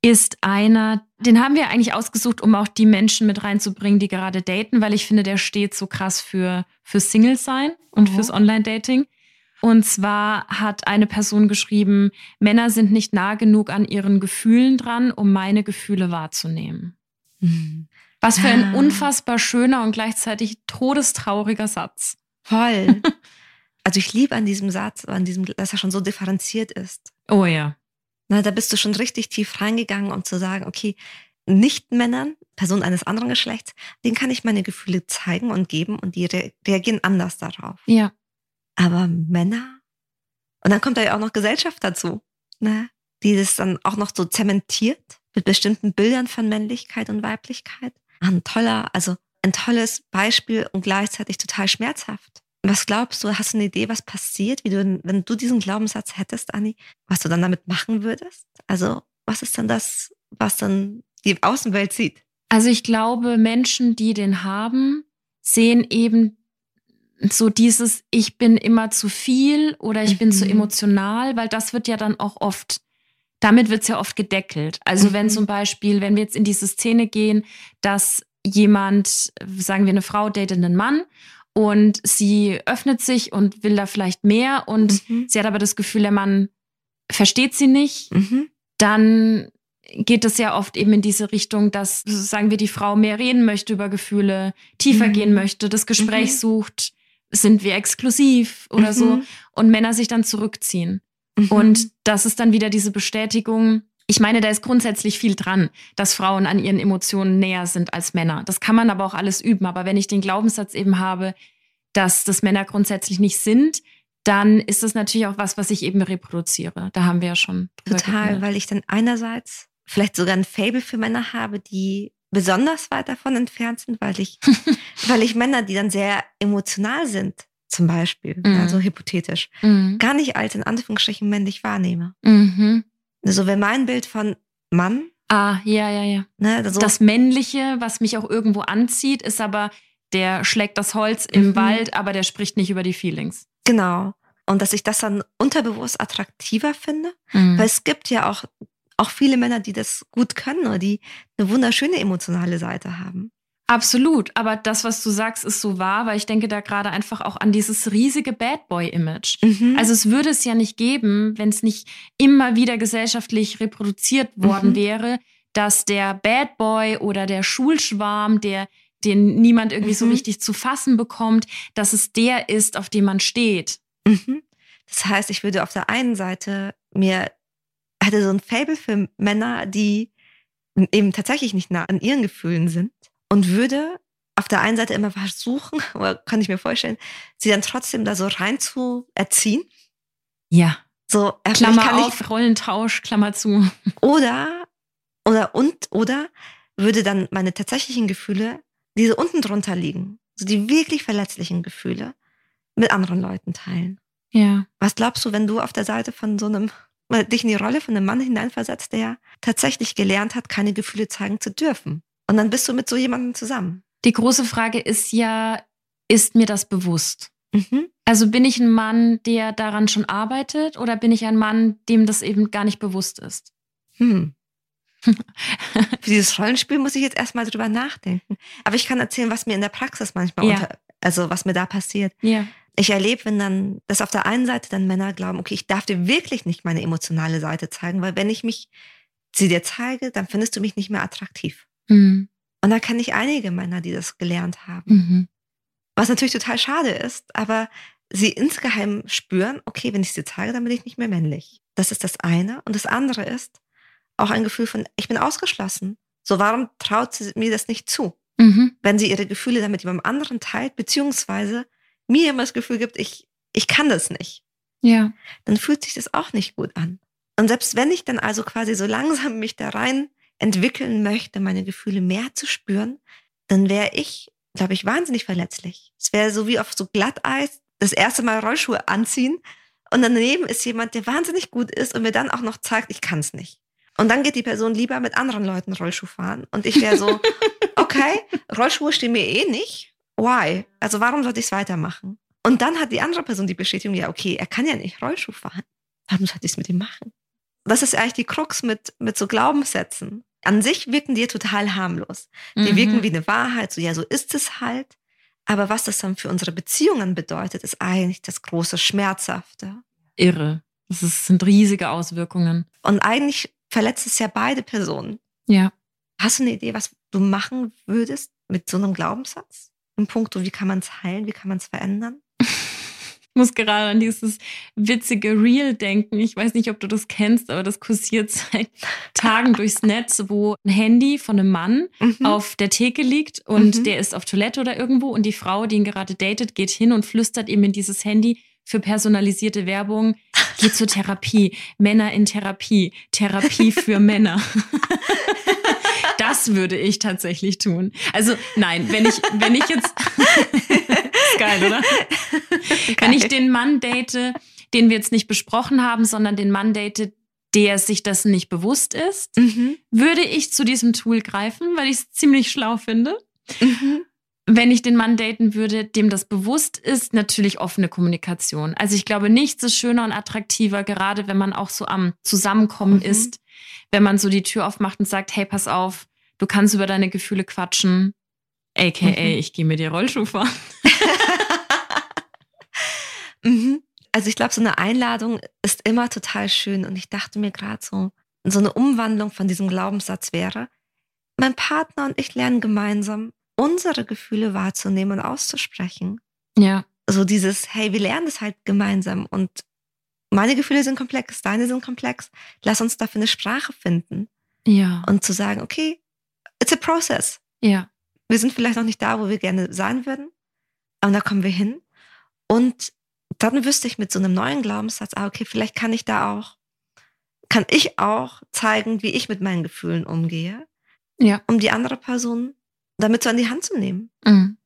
ist einer, den haben wir eigentlich ausgesucht, um auch die Menschen mit reinzubringen, die gerade daten, weil ich finde, der steht so krass für, für Single sein und Mhm. fürs Online-Dating. Und zwar hat eine Person geschrieben, Männer sind nicht nah genug an ihren Gefühlen dran, um meine Gefühle wahrzunehmen. Was für ein Ah. unfassbar schöner und gleichzeitig todestrauriger Satz. Voll. Also ich liebe an diesem Satz, an diesem, dass er schon so differenziert ist. Oh ja. Na, da bist du schon richtig tief reingegangen, um zu sagen, okay, Nicht-Männern, Personen eines anderen Geschlechts, denen kann ich meine Gefühle zeigen und geben und die re reagieren anders darauf. Ja. Aber Männer, und dann kommt da ja auch noch Gesellschaft dazu, ne? die das dann auch noch so zementiert mit bestimmten Bildern von Männlichkeit und Weiblichkeit. Ein toller, also ein tolles Beispiel und gleichzeitig total schmerzhaft. Was glaubst du, hast du eine Idee, was passiert, wie du, wenn du diesen Glaubenssatz hättest, Anni, was du dann damit machen würdest? Also, was ist dann das, was dann die Außenwelt sieht? Also ich glaube, Menschen, die den haben, sehen eben so dieses, ich bin immer zu viel oder ich bin zu Mhm. emotional, weil das wird ja dann auch oft, damit wird es ja oft gedeckelt. Also wenn Mhm. zum Beispiel, wenn wir jetzt in diese Szene gehen, dass jemand, sagen wir eine Frau datet einen Mann und sie öffnet sich und will da vielleicht mehr und Mhm. sie hat aber das Gefühl, der Mann versteht sie nicht, Mhm. dann geht es ja oft eben in diese Richtung, dass, sagen wir, die Frau mehr reden möchte über Gefühle, tiefer Mhm. gehen möchte, das Gespräch Mhm. sucht, sind wir exklusiv oder so Mhm. und Männer sich dann zurückziehen. Mhm. Und das ist dann wieder diese Bestätigung. Ich meine, da ist grundsätzlich viel dran, dass Frauen an ihren Emotionen näher sind als Männer. Das kann man aber auch alles üben. Aber wenn ich den Glaubenssatz eben habe, dass das Männer grundsätzlich nicht sind, dann ist das natürlich auch was, was ich eben reproduziere. Da haben wir ja schon Total, geredet. weil ich dann einerseits vielleicht sogar ein Fable für Männer habe, die besonders weit davon entfernt sind, weil ich, weil ich Männer, die dann sehr emotional sind, zum Beispiel, Mhm. also hypothetisch, Mhm. gar nicht als in Anführungsstrichen männlich wahrnehme. Mhm. Also wenn mein Bild von Mann, Ah, ja, ja, ja. ne, also, Das Männliche, was mich auch irgendwo anzieht, ist aber, der schlägt das Holz im Mhm. Wald, aber der spricht nicht über die Feelings. genau. Und dass ich das dann unterbewusst attraktiver finde, Mhm. weil es gibt ja auch, auch viele Männer, die das gut können oder die eine wunderschöne emotionale Seite haben. Absolut, aber das, was du sagst, ist so wahr, weil ich denke da gerade einfach auch an dieses riesige Bad Boy-Image. Mhm. Also es würde es ja nicht geben, wenn es nicht immer wieder gesellschaftlich reproduziert worden Mhm. wäre, dass der Bad Boy oder der Schulschwarm, der den niemand irgendwie so Mhm. richtig zu fassen bekommt, dass es der ist, auf dem man steht. Mhm. Das heißt, ich würde auf der einen Seite mir, hatte so ein Fable für Männer, die eben tatsächlich nicht nah an ihren Gefühlen sind und würde auf der einen Seite immer versuchen, oder kann ich mir vorstellen, sie dann trotzdem da so rein zu erziehen. Ja. So, äh, Klammer kann ich- auf, Rollentausch, Klammer zu. Oder, oder, und, oder würde dann meine tatsächlichen Gefühle, diese unten drunter liegen, so die wirklich verletzlichen Gefühle, mit anderen Leuten teilen. Ja. Was glaubst du, wenn du auf der Seite von so einem, dich in die Rolle von einem Mann hineinversetzt, der tatsächlich gelernt hat, keine Gefühle zeigen zu dürfen? Und dann bist du mit so jemandem zusammen. Die große Frage ist ja, ist mir das bewusst? Mhm. Also bin ich ein Mann, der daran schon arbeitet oder bin ich ein Mann, dem das eben gar nicht bewusst ist? Hm. Für dieses Rollenspiel muss ich jetzt erstmal drüber nachdenken. Aber ich kann erzählen, was mir in der Praxis manchmal Ja. unter, also was mir da passiert. Ja. Ich erlebe, wenn dann, dass auf der einen Seite dann Männer glauben, okay, ich darf dir wirklich nicht meine emotionale Seite zeigen, weil wenn ich mich sie dir zeige, dann findest du mich nicht mehr attraktiv. Mhm. Und da kenne ich einige Männer, die das gelernt haben. Mhm. Was natürlich total schade ist, aber sie insgeheim spüren, okay, wenn ich dir zeige, dann bin ich nicht mehr männlich. Das ist das eine. Und das andere ist auch ein Gefühl von, ich bin ausgeschlossen. So, warum traut sie mir das nicht zu? Mhm. Wenn sie ihre Gefühle damit jemandem anderen teilt, beziehungsweise mir immer das Gefühl gibt, ich, ich kann das nicht. Ja. dann fühlt sich das auch nicht gut an. Und selbst wenn ich dann also quasi so langsam mich da rein entwickeln möchte, meine Gefühle mehr zu spüren, dann wäre ich, glaube ich, wahnsinnig verletzlich. Es wäre so wie auf so Glatteis das erste Mal Rollschuhe anziehen und daneben ist jemand, der wahnsinnig gut ist und mir dann auch noch zeigt, ich kann es nicht. Und dann geht die Person lieber mit anderen Leuten Rollschuh fahren. Und ich wäre so, okay, Rollschuhe stehen mir eh nicht. Why? Also warum sollte ich es weitermachen? Und dann hat die andere Person die Bestätigung, ja, okay, er kann ja nicht Rollschuh fahren. Warum sollte ich es mit ihm machen? Das ist eigentlich die Krux mit, mit so Glaubenssätzen. An sich wirken die total harmlos. Die Mhm. wirken wie eine Wahrheit, so ja, so ist es halt. Aber was das dann für unsere Beziehungen bedeutet, ist eigentlich das große Schmerzhafte. Irre. Das ist, sind riesige Auswirkungen. Und eigentlich verletzt es ja beide Personen. Ja. Hast du eine Idee, was du machen würdest mit so einem Glaubenssatz? Im Punkt, wie kann man es heilen, wie kann man es verändern? Ich muss gerade an dieses witzige Reel denken. Ich weiß nicht, ob du das kennst, aber das kursiert seit Tagen durchs Netz, wo ein Handy von einem Mann Mhm. auf der Theke liegt und Mhm. der ist auf Toilette oder irgendwo und die Frau, die ihn gerade datet, geht hin und flüstert ihm in dieses Handy für personalisierte Werbung, geh zur Therapie, Männer in Therapie, Therapie für Männer. Das würde ich tatsächlich tun. Also nein, wenn ich, wenn ich jetzt, ist geil, oder? Wenn ich den Mann date, den wir jetzt nicht besprochen haben, sondern den Mann date, der sich dessen nicht bewusst ist, Mhm. würde ich zu diesem Tool greifen, weil ich es ziemlich schlau finde. Mhm. Wenn ich den Mann daten würde, dem das bewusst ist, natürlich offene Kommunikation. Also ich glaube, nichts ist schöner und attraktiver, gerade wenn man auch so am Zusammenkommen Mhm. ist, wenn man so die Tür aufmacht und sagt, hey, pass auf, du kannst über deine Gefühle quatschen, aka Mhm. ich gehe mit dir Rollschuh fahren. Mhm. Also ich glaube, so eine Einladung ist immer total schön. Und ich dachte mir gerade so, so eine Umwandlung von diesem Glaubenssatz wäre, mein Partner und ich lernen gemeinsam, unsere Gefühle wahrzunehmen und auszusprechen. Ja, So dieses, hey, wir lernen das halt gemeinsam und meine Gefühle sind komplex, deine sind komplex. Lass uns dafür eine Sprache finden ja, und zu sagen, okay, it's a process. ja, wir sind vielleicht noch nicht da, wo wir gerne sein würden, aber da kommen wir hin. Und dann wüsste ich mit so einem neuen Glaubenssatz, ah, okay, vielleicht kann ich da auch, kann ich auch zeigen, wie ich mit meinen Gefühlen umgehe, ja. um die andere Person damit so an die Hand zu nehmen. Mhm.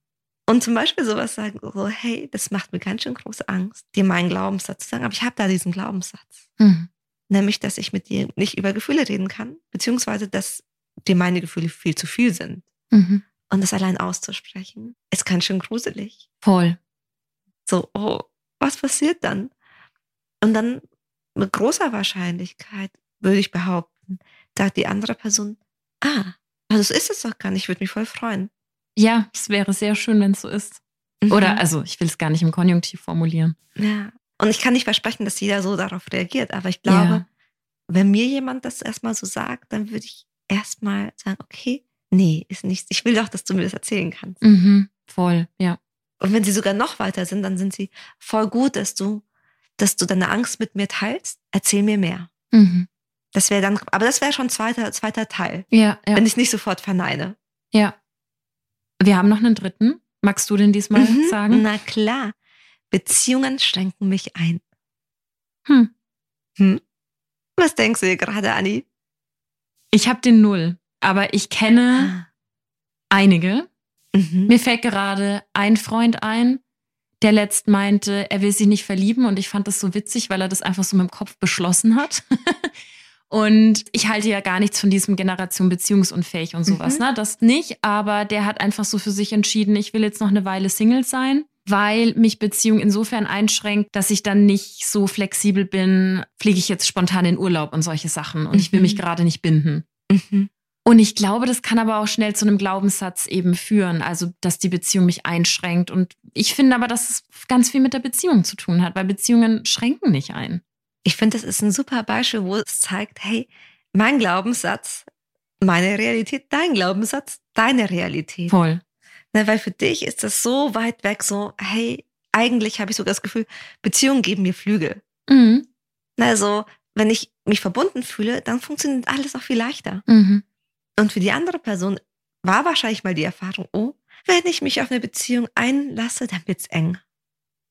Und zum Beispiel sowas sagen, so, hey, das macht mir ganz schön große Angst, dir meinen Glaubenssatz zu sagen, aber ich habe da diesen Glaubenssatz. Mhm. Nämlich, dass ich mit dir nicht über Gefühle reden kann, beziehungsweise, dass dir meine Gefühle viel zu viel sind. Mhm. Und das allein auszusprechen, ist ganz schön gruselig. Voll. So, oh, was passiert dann? Und dann mit großer Wahrscheinlichkeit, würde ich behaupten, sagt die andere Person, ah, also so ist es doch gar nicht, ich würde mich voll freuen. Ja, es wäre sehr schön, wenn es so ist. Mhm. Oder, also, ich will es gar nicht im Konjunktiv formulieren. Ja. Und ich kann nicht versprechen, dass jeder so darauf reagiert, aber ich glaube, Ja. wenn mir jemand das erstmal so sagt, dann würde ich erstmal sagen, okay, nee, ist nichts. Ich will doch, dass du mir das erzählen kannst. Mhm. Voll, ja. Und wenn sie sogar noch weiter sind, dann sind sie voll gut, dass du, dass du deine Angst mit mir teilst. Erzähl mir mehr. Mhm. Das wäre dann, aber das wäre schon zweiter, zweiter Teil, Ja, ja. wenn ich nicht sofort verneine. Ja. Wir haben noch einen dritten. Magst du den diesmal Mhm, sagen? Na klar. Beziehungen schränken mich ein. Hm. Hm? Was denkst du dir gerade, Anni? Ich habe den Null, aber ich kenne einige. Mhm. Mir fällt gerade ein Freund ein, der letzt meinte, er will sich nicht verlieben und ich fand das so witzig, weil er das einfach so mit dem Kopf beschlossen hat. Und ich halte ja gar nichts von diesem Generation beziehungsunfähig und sowas, Mhm. ne? Das nicht, aber der hat einfach so für sich entschieden, ich will jetzt noch eine Weile Single sein, weil mich Beziehung insofern einschränkt, dass ich dann nicht so flexibel bin, fliege ich jetzt spontan in Urlaub und solche Sachen und ich will Mhm. mich gerade nicht binden. Mhm. Und ich glaube, das kann aber auch schnell zu einem Glaubenssatz eben führen, also dass die Beziehung mich einschränkt. Und ich finde aber, dass es ganz viel mit der Beziehung zu tun hat, weil Beziehungen schränken nicht ein. Ich finde, das ist ein super Beispiel, wo es zeigt, hey, mein Glaubenssatz, meine Realität, dein Glaubenssatz, deine Realität. Voll. Ne, weil für dich ist das so weit weg, so, hey, eigentlich habe ich sogar das Gefühl, Beziehungen geben mir Flügel. Mhm. Also, wenn ich mich verbunden fühle, dann funktioniert alles auch viel leichter. Mhm. Und für die andere Person war wahrscheinlich mal die Erfahrung, oh, wenn ich mich auf eine Beziehung einlasse, dann wird's eng.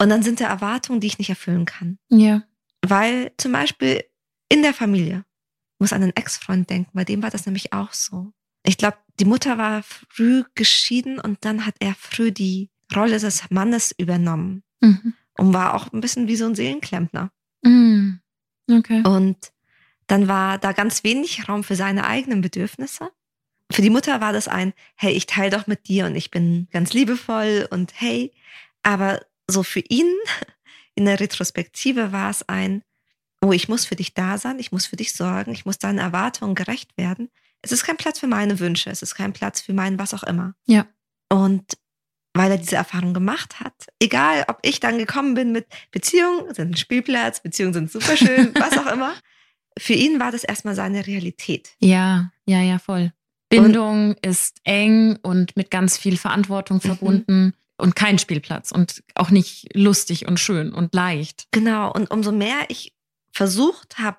Und dann sind da Erwartungen, die ich nicht erfüllen kann. Ja. Weil zum Beispiel in der Familie, muss an einen Ex-Freund denken, bei dem war das nämlich auch so. Ich glaube, die Mutter war früh geschieden und dann hat er früh die Rolle des Mannes übernommen Mhm. und war auch ein bisschen wie so ein Seelenklempner. Mhm. Okay. Und dann war da ganz wenig Raum für seine eigenen Bedürfnisse. Für die Mutter war das ein, hey, ich teile doch mit dir und ich bin ganz liebevoll und hey. Aber so für ihn in der Retrospektive war es ein, oh, ich muss für dich da sein, ich muss für dich sorgen, ich muss deinen Erwartungen gerecht werden. Es ist kein Platz für meine Wünsche, es ist kein Platz für mein was auch immer. Ja. Und weil er diese Erfahrung gemacht hat, egal ob ich dann gekommen bin mit Beziehungen sind ein Spielplatz, Beziehungen sind super schön, was auch immer, für ihn war das erstmal seine Realität. Ja, ja, ja, voll. Bindung ist eng und mit ganz viel Verantwortung Mhm. verbunden und kein Spielplatz und auch nicht lustig und schön und leicht. Genau, und umso mehr ich versucht habe,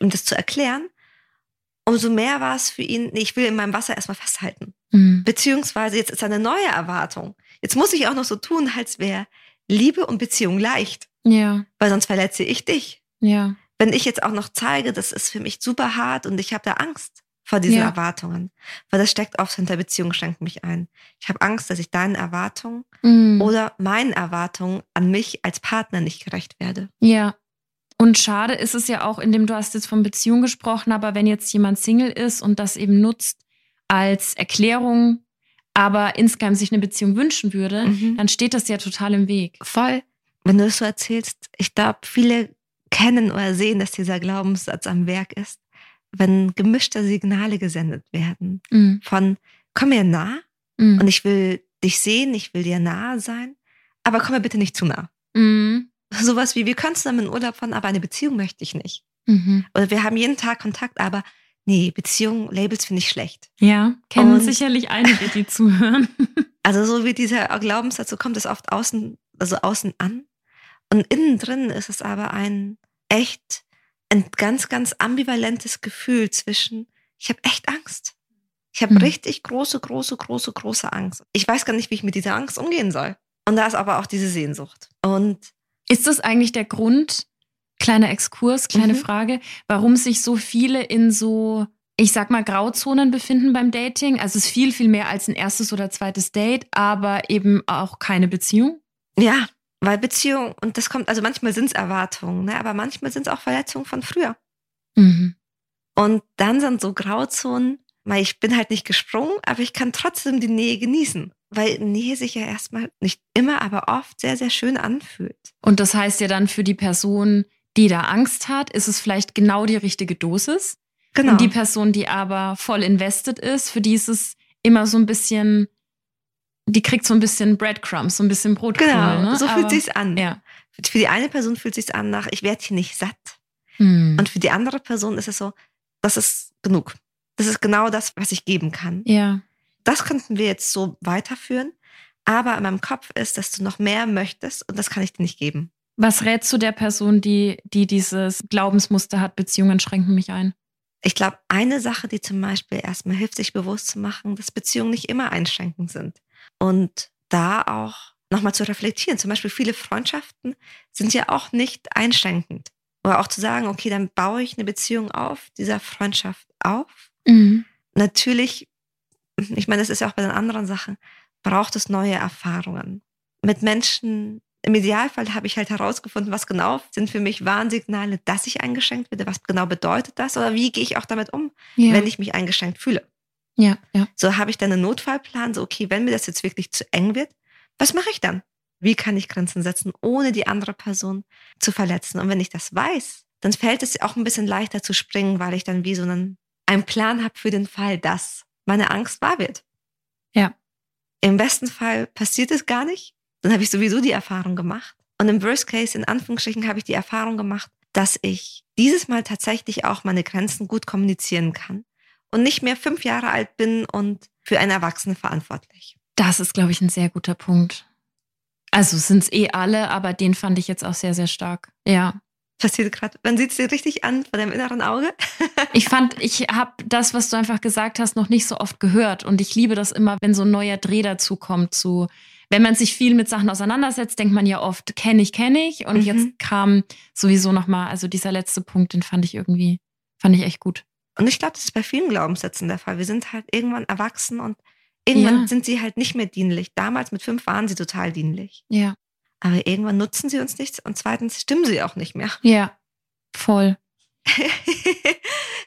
ihm das zu erklären, umso mehr war es für ihn, nee, ich will in meinem Wasser erstmal festhalten. Mhm. Beziehungsweise jetzt ist eine neue Erwartung. Jetzt muss ich auch noch so tun, als wäre Liebe und Beziehung leicht, Ja, weil sonst verletze ich dich. ja. Wenn ich jetzt auch noch zeige, das ist für mich super hart und ich habe da Angst vor diesen Ja. Erwartungen, weil das steckt oft hinter Beziehung, schränkt mich ein. Ich habe Angst, dass ich deinen Erwartungen Mhm. oder meinen Erwartungen an mich als Partner nicht gerecht werde. Ja. Und schade ist es ja auch, indem du hast jetzt von Beziehung gesprochen, aber wenn jetzt jemand Single ist und das eben nutzt als Erklärung, aber insgeheim sich eine Beziehung wünschen würde, Mhm. dann steht das ja total im Weg. Voll. Wenn du das so erzählst, ich glaube, viele kennen oder sehen, dass dieser Glaubenssatz am Werk ist, wenn gemischte Signale gesendet werden. Mhm. Von komm mir nah Mhm. und ich will dich sehen, ich will dir nahe sein, aber komm mir bitte nicht zu nah. Mhm. Sowas wie, wir können zusammen in Urlaub fahren, aber eine Beziehung möchte ich nicht. Mhm. Oder wir haben jeden Tag Kontakt, aber nee, Beziehung, Labels finde ich schlecht. Ja, kennen Und- sicherlich einige, die zuhören. Also so wie dieser Glaubenssatz, so kommt es oft außen, also außen an. Und innen drin ist es aber ein echt, ein ganz, ganz ambivalentes Gefühl zwischen, ich habe echt Angst. Ich habe Mhm. richtig große, große, große, große Angst. Ich weiß gar nicht, wie ich mit dieser Angst umgehen soll. Und da ist aber auch diese Sehnsucht. Und Ist das eigentlich der Grund, kleiner Exkurs, kleine Mhm. Frage, warum sich so viele in so, ich sag mal, Grauzonen befinden beim Dating? Also es ist viel, viel mehr als ein erstes oder zweites Date, aber eben auch keine Beziehung? ja, weil Beziehung, und das kommt, also manchmal sind es Erwartungen, ne, aber manchmal sind es auch Verletzungen von früher. Mhm. Und dann sind so Grauzonen, weil ich bin halt nicht gesprungen, aber ich kann trotzdem die Nähe genießen. Weil Nähe sich ja erstmal nicht immer, aber oft sehr, sehr schön anfühlt. Und das heißt ja dann für die Person, die da Angst hat, ist es vielleicht genau die richtige Dosis. Genau. Und die Person, die aber voll invested ist, für die ist es immer so ein bisschen, die kriegt so ein bisschen Breadcrumbs, so ein bisschen Brotkrummel. genau, ne? so fühlt Aber- sich's an. Ja. Für die eine Person fühlt sich's an nach, ich werde hier nicht satt. Hm. Und für die andere Person ist es so, das ist genug. Das ist genau das, was ich geben kann. ja. Das könnten wir jetzt so weiterführen. Aber in meinem Kopf ist, dass du noch mehr möchtest und das kann ich dir nicht geben. Was rätst du der Person, die, die dieses Glaubensmuster hat, Beziehungen schränken mich ein? Ich glaube, eine Sache, die zum Beispiel erstmal hilft, sich bewusst zu machen, dass Beziehungen nicht immer einschränkend sind. Und da auch nochmal zu reflektieren. Zum Beispiel viele Freundschaften sind ja auch nicht einschränkend. Oder auch zu sagen, okay, dann baue ich eine Beziehung auf, dieser Freundschaft auf. Natürlich, ich meine, das ist ja auch bei den anderen Sachen, braucht es neue Erfahrungen. Mit Menschen, im Idealfall habe ich halt herausgefunden, was genau sind für mich Warnsignale, dass ich eingeschränkt werde, was genau bedeutet das oder wie gehe ich auch damit um, Ja. wenn ich mich eingeschränkt fühle. Ja, ja. So habe ich dann einen Notfallplan, so okay, wenn mir das jetzt wirklich zu eng wird, was mache ich dann? Wie kann ich Grenzen setzen, ohne die andere Person zu verletzen? Und wenn ich das weiß, dann fällt es auch ein bisschen leichter zu springen, weil ich dann wie so einen, einen Plan habe für den Fall, dass meine Angst wahr wird. Ja. Im besten Fall passiert es gar nicht. Dann habe ich sowieso die Erfahrung gemacht. Und im Worst Case, in Anführungsstrichen, habe ich die Erfahrung gemacht, dass ich dieses Mal tatsächlich auch meine Grenzen gut kommunizieren kann und nicht mehr fünf Jahre alt bin und für einen Erwachsenen verantwortlich. Das ist, glaube ich, ein sehr guter Punkt. Also sind es eh alle, aber den fand ich jetzt auch sehr, sehr stark. Ja. Passiert gerade. Man sieht es dir richtig an von deinem inneren Auge. Ich fand, ich habe das, was du einfach gesagt hast, noch nicht so oft gehört. Und ich liebe das immer, wenn so ein neuer Dreh dazu kommt, zu wenn man sich viel mit Sachen auseinandersetzt, denkt man ja oft, kenne ich, kenne ich. Und mhm. jetzt kam sowieso nochmal, also dieser letzte Punkt, den fand ich irgendwie, fand ich echt gut. Und ich glaube, das ist bei vielen Glaubenssätzen der Fall. Wir sind halt irgendwann erwachsen und irgendwann ja. sind sie halt nicht mehr dienlich. Damals mit fünf waren sie total dienlich. Ja. Aber irgendwann nutzen sie uns nichts und zweitens stimmen sie auch nicht mehr. Ja, voll.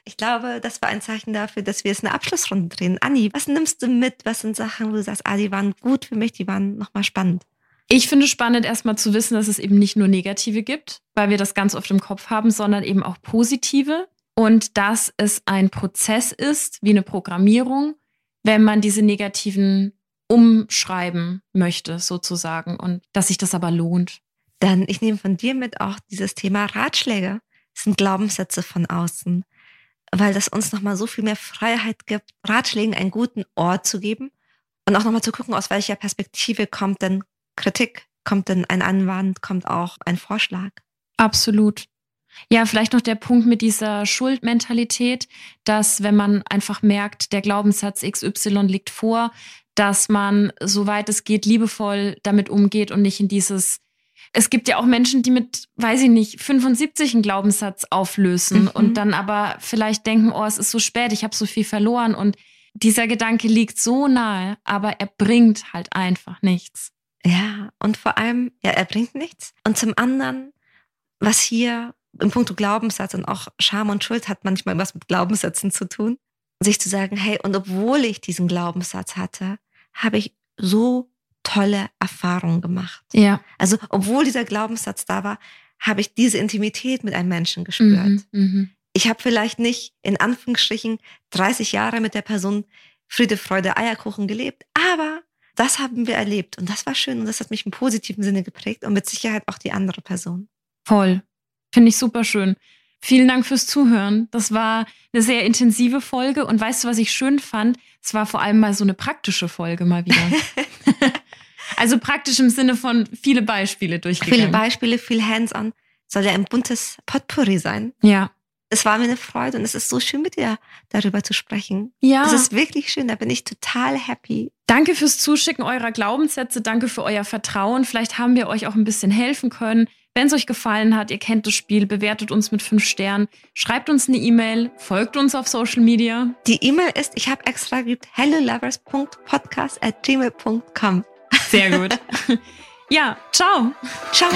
ich glaube, das war ein Zeichen dafür, dass wir jetzt eine Abschlussrunde drehen. Anni, was nimmst du mit? Was sind Sachen, wo du sagst, ah, die waren gut für mich, die waren nochmal spannend? Ich finde spannend, erstmal zu wissen, dass es eben nicht nur negative gibt, weil wir das ganz oft im Kopf haben, sondern eben auch positive. Und dass es ein Prozess ist, wie eine Programmierung, wenn man diese negativen umschreiben möchte, sozusagen. Und dass sich das aber lohnt. Dann, ich nehme von dir mit auch dieses Thema Ratschläge. Das sind Glaubenssätze von außen, weil das uns nochmal so viel mehr Freiheit gibt, Ratschlägen einen guten Ort zu geben und auch nochmal zu gucken, aus welcher Perspektive kommt denn Kritik, kommt denn ein Anwand, kommt auch ein Vorschlag. Absolut. Ja, vielleicht noch der Punkt mit dieser Schuldmentalität, dass wenn man einfach merkt, der Glaubenssatz XY liegt vor, dass man, soweit es geht, liebevoll damit umgeht und nicht in dieses es gibt ja auch Menschen, die mit, weiß ich nicht, 75 einen Glaubenssatz auflösen mhm. und dann aber vielleicht denken, oh, es ist so spät, ich habe so viel verloren und dieser Gedanke liegt so nahe, aber er bringt halt einfach nichts. Ja, und vor allem, ja, er bringt nichts. Und zum anderen, was hier im Punkt Glaubenssatz und auch Scham und Schuld hat manchmal was mit Glaubenssätzen zu tun, sich zu sagen, hey, und obwohl ich diesen Glaubenssatz hatte, habe ich so tolle Erfahrungen gemacht. Ja. Also, obwohl dieser Glaubenssatz da war, habe ich diese Intimität mit einem Menschen gespürt. Mhm, mhm. ich habe vielleicht nicht in Anführungsstrichen 30 Jahre mit der Person Friede, Freude, Eierkuchen gelebt, aber das haben wir erlebt und das war schön und das hat mich im positiven Sinne geprägt und mit Sicherheit auch die andere Person. Voll. Finde ich super schön. Vielen Dank fürs Zuhören. Das war eine sehr intensive Folge. Und weißt du, was ich schön fand? Es war vor allem mal so eine praktische Folge mal wieder. also praktisch im Sinne von viele Beispiele durchgegangen. Viele Beispiele, viel Hands-on. Soll ja ein buntes Potpourri sein. Ja. Es war mir eine Freude und es ist so schön mit dir darüber zu sprechen. Ja. Es ist wirklich schön, da bin ich total happy. Danke fürs Zuschicken eurer Glaubenssätze, danke für euer Vertrauen. Vielleicht haben wir euch auch ein bisschen helfen können. Wenn es euch gefallen hat, ihr kennt das Spiel, bewertet uns mit fünf Sternen, schreibt uns eine E-Mail, folgt uns auf Social Media. Die E-Mail ist, ich habe extra geübt, hellolovers.podcast at gmail.com. Sehr gut. ja, ciao. Ciao.